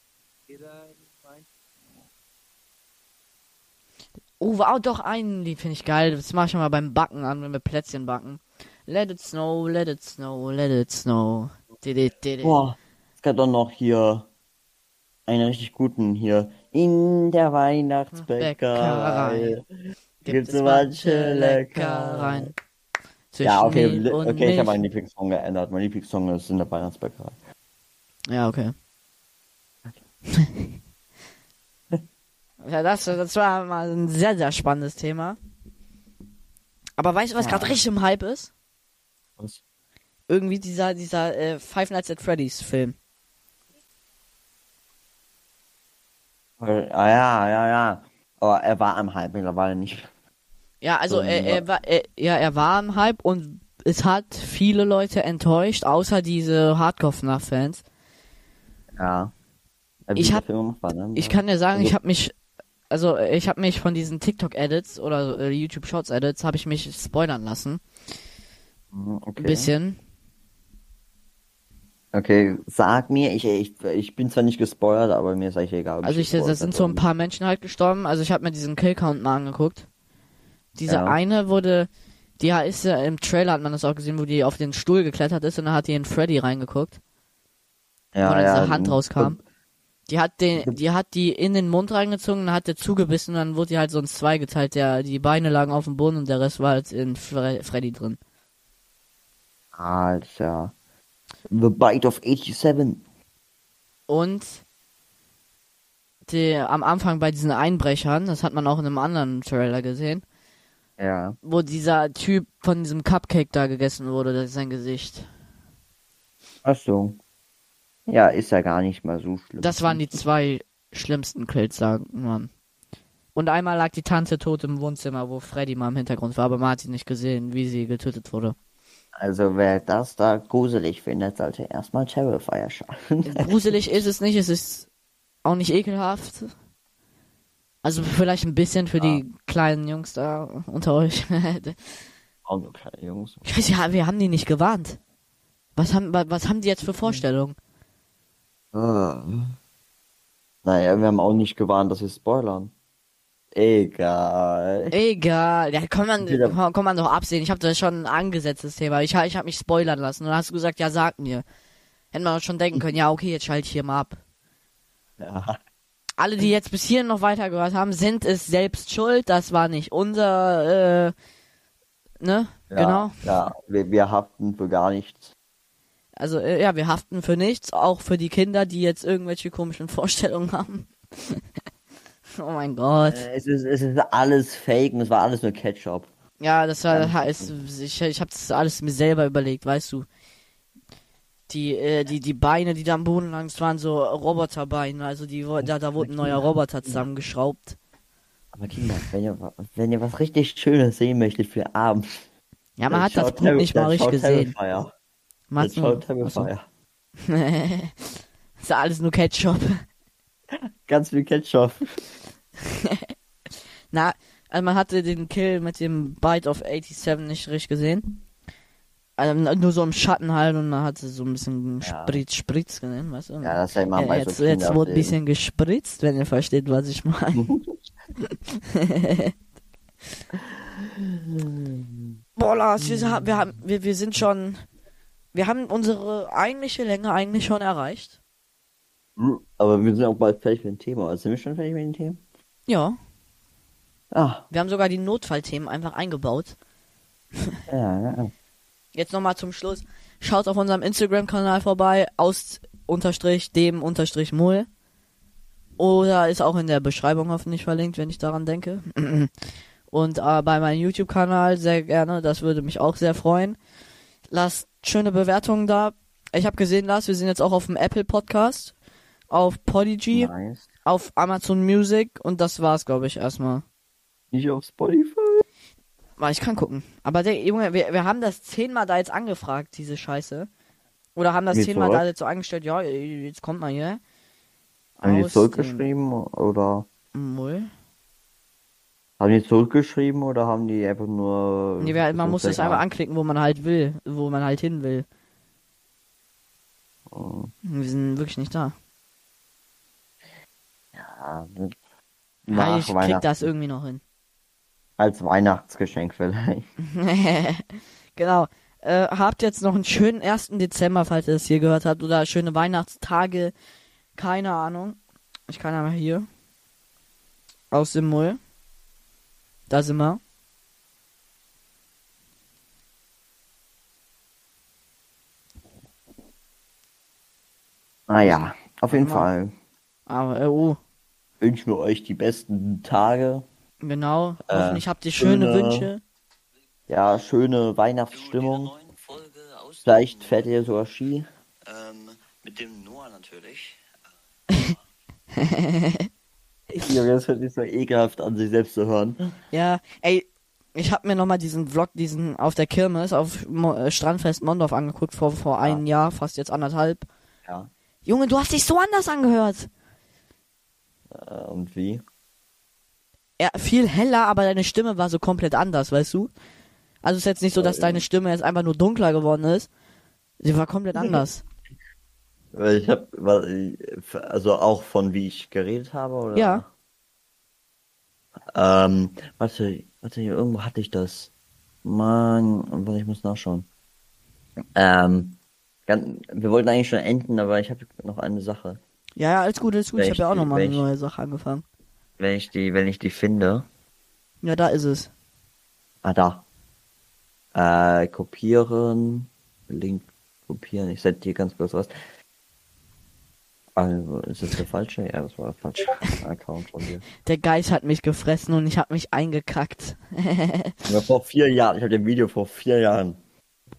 Oh, wow, doch, ein Lied finde ich geil. Das mache ich mal beim Backen an, wenn wir Plätzchen backen. Let it snow, let it snow, let it snow. Didi, didi. Boah, es gab doch noch hier einen richtig guten hier. In der Weihnachtsbäckerei. Bäckerei. Gibt's manche Leckereien. Ja, okay, okay, ich habe meinen Lieblingssong geändert. Mein Lieblingssong ist in der Weihnachtsbäckerei. Ja, okay. ja, das, das war mal ein sehr, sehr spannendes Thema. Aber weißt du, was Ja. gerade richtig im Hype ist? Was? Irgendwie dieser, dieser äh, Five Nights at Freddy's Film. Ah ja, ja, ja. Aber er war am Hype mittlerweile nicht. Ja, also So, er, er war, er, ja, er war im Hype und es hat viele Leute enttäuscht, außer diese Hardcore-FNAF-Fans. Ja. Ich hab- war, ne? Ich kann dir sagen, Also- ich habe mich, also äh, ich habe mich von diesen TikTok-Edits oder äh, YouTube Shorts-Edits habe ich mich spoilern lassen. Mhm, Okay. Ein bisschen. Okay, sag mir, ich, ich, ich bin zwar nicht gespoilert, aber mir ist eigentlich egal. Also ich, da sind so ein paar Menschen halt gestorben. Also ich habe mir diesen Killcount mal angeguckt. Diese Ja. eine wurde, die ist ja im Trailer hat man das auch gesehen, wo die auf den Stuhl geklettert ist und dann hat die in Freddy reingeguckt, Ja, dann ja. Hand rauskam. Die hat den, die hat die in den Mund reingezogen, dann hat der zugebissen und dann wurde die halt so in zwei geteilt. Der, die Beine lagen auf dem Boden und der Rest war halt in Fre Freddy drin. Alter. The Bite of 87. Und die, am Anfang bei diesen Einbrechern, das hat man auch in einem anderen Trailer gesehen, Ja. wo dieser Typ von diesem Cupcake da gegessen wurde, das ist sein Gesicht. Ach so. Ja, ist ja gar nicht mal so schlimm. Das waren die zwei schlimmsten Kills, sagen man. Und einmal lag die Tante tot im Wohnzimmer, wo Freddy mal im Hintergrund war, aber man hat sie nicht gesehen, wie sie getötet wurde. Also wer das da gruselig findet, sollte erstmal Terrifier schauen. Gruselig ist es nicht, es ist auch nicht ekelhaft. Also vielleicht ein bisschen für die kleinen Jungs da unter euch. Auch so kleine Jungs. Ja, wir haben die nicht gewarnt. Was haben, wa- was haben die jetzt für Vorstellungen? Ah. Naja, wir haben auch nicht gewarnt, dass wir spoilern. Egal. Egal, ja, kann man, Wieder- kann, kann man doch absehen. Ich habe das schon angesetzt, das Thema. Ich, ich habe mich spoilern lassen. Und dann hast du gesagt, ja, sag mir. Hätten wir schon denken können, ja, okay, jetzt schalte ich hier mal ab. Ja. Alle, die jetzt bis hierhin noch weitergehört haben, sind es selbst schuld. Das war nicht unser, äh, ne? Ja, Genau. Ja, wir, wir haften für gar nichts. Also, äh, ja, wir haften für nichts. Auch für die Kinder, die jetzt irgendwelche komischen Vorstellungen haben. oh mein Gott. Äh, Es ist, es ist alles fake und es war alles nur Ketchup. Ja, das war, heißt, ich, ich habe das alles mir selber überlegt, weißt du. Die, äh, die, die Beine, die da am Boden das waren so Roboterbeine, also die, da, da wurde ein neuer Roboter zusammengeschraubt. Aber Kinder, wenn ihr, wenn ihr was richtig Schönes sehen möchtet für abends, Ja, man hat das Buch nicht mal richtig gesehen. Terrifier. Man achso. Terrifier. ist ja alles nur Ketchup. Ganz viel Ketchup. Na, also man hatte den Kill mit dem Bite of 87 nicht richtig gesehen. Also nur so im Schatten halt und man hatte so ein bisschen Ja. Spritz, Spritz gesehen, weißt du? Ja, das ist ja immer Ja, jetzt, so jetzt wurde ein bisschen gespritzt, wenn ihr versteht, was ich meine. Boah, Lars, wir, ha- wir, haben, wir, wir sind schon. Wir haben unsere eigentliche Länge eigentlich schon erreicht. Aber wir sind auch bald fertig mit dem Thema. Also sind wir schon fertig mit dem Thema? Ja. Ah, Wir haben sogar die Notfallthemen einfach eingebaut. ja, ja. Jetzt nochmal zum Schluss. Schaut auf unserem Instagram-Kanal vorbei, aus unterstrich dem unterstrich Mull. Oder ist auch in der Beschreibung hoffentlich verlinkt, wenn ich daran denke. Und äh, bei meinem YouTube-Kanal sehr gerne, das würde mich auch sehr freuen. Lasst schöne Bewertungen da. Ich habe gesehen, Lars, wir sind jetzt auch auf dem Apple Podcast, auf Podigy, Nice. auf Amazon Music und das war's, glaube ich, erstmal. Nicht auf Spotify. Ich kann gucken. Aber der Junge, wir, wir haben das zehnmal da jetzt angefragt, diese Scheiße. Oder haben das zehnmal da jetzt so eingestellt, ja, jetzt kommt mal hier. Haben die zurückgeschrieben oder Mull. Haben die zurückgeschrieben oder haben die einfach nur Nee, man muss ja. einfach anklicken, wo man halt will, wo man halt hin will. Oh, Wir sind wirklich nicht da. Ja, nach ich krieg das irgendwie noch hin. Als Weihnachtsgeschenk vielleicht. genau. Äh, habt jetzt noch einen schönen 1. Dezember, falls ihr das hier gehört habt, oder schöne Weihnachtstage. Keine Ahnung. Ich kann aber hier. Aus dem Mull. Da sind wir. Naja, auf jeden Ja. Fall Aber, äh, oh, wünschen wir euch die besten Tage. genau. Äh, Hoffentlich habt ihr schöne schöne- Wünsche. Ja, schöne Weihnachtsstimmung. Vielleicht fährt ihr sogar Ski. Ähm, mit dem Noah natürlich. Junge, das hört sich so ekelhaft an, sich selbst zu hören. Ja, ey, ich hab mir nochmal diesen Vlog, diesen auf der Kirmes, auf Mo äh, Strandfest Mondorf angeguckt, vor, vor einem Jahr, fast jetzt anderthalb. Ja. Junge, du hast dich so anders angehört. Äh, und wie? Ja, viel heller, aber deine Stimme war so komplett anders, weißt du? Also es ist jetzt nicht so, dass deine Stimme jetzt einfach nur dunkler geworden ist. Sie war komplett anders. Weil ich hab, weil ich- also auch von wie ich geredet habe, oder? Ja. Ähm, warte, warte, hier, irgendwo hatte ich das. Mann, ich muss nachschauen. Ähm, ganz, wir wollten eigentlich schon enden, aber ich habe noch eine Sache. Ja, ja, alles gut, alles gut. Ich habe ja auch ich- nochmal wenn eine ich- neue Sache angefangen. Wenn ich die, wenn ich die finde. Ja, da ist es. Ah, da. Äh, kopieren. Link kopieren. Ich setze hier ganz kurz was. Also, ist das der falsche? Ja, das war der falsche Account von dir. Der Geist hat mich gefressen und ich habe mich eingekackt. Aber vor vier Jahren. Ich habe den Video vor vier Jahren.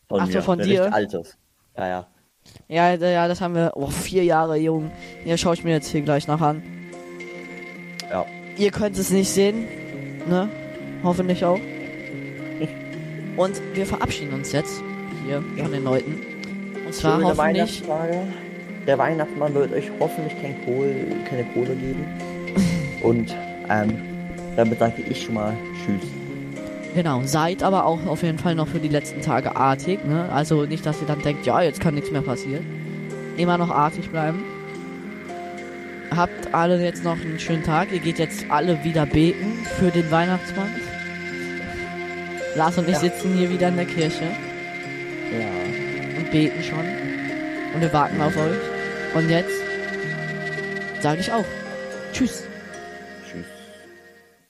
Von Ach so, mir. von dir? Altes. Ja, ja. Ja, ja, das haben wir. Oh, vier Jahre jung. Ja, schaue ich mir jetzt hier gleich noch an. Ja. Ihr könnt es nicht sehen, ne? Hoffentlich auch. Und wir verabschieden uns jetzt hier von den Leuten. Und zwar Schöne hoffentlich. Der Weihnachtsmann wird euch hoffentlich kein Kohl, keine Kohle geben. Und ähm, damit sage ich schon mal Tschüss. Genau, seid aber auch auf jeden Fall noch für die letzten Tage artig, ne? Also nicht, dass ihr dann denkt, ja, jetzt kann nichts mehr passieren. Immer noch artig bleiben. Habt alle jetzt noch einen schönen Tag. Ihr geht jetzt alle wieder beten für den Weihnachtsmann. Lars und ich Ja. sitzen hier wieder in der Kirche Ja. und beten schon. Und wir warten auf euch. Und jetzt sage ich auch Tschüss.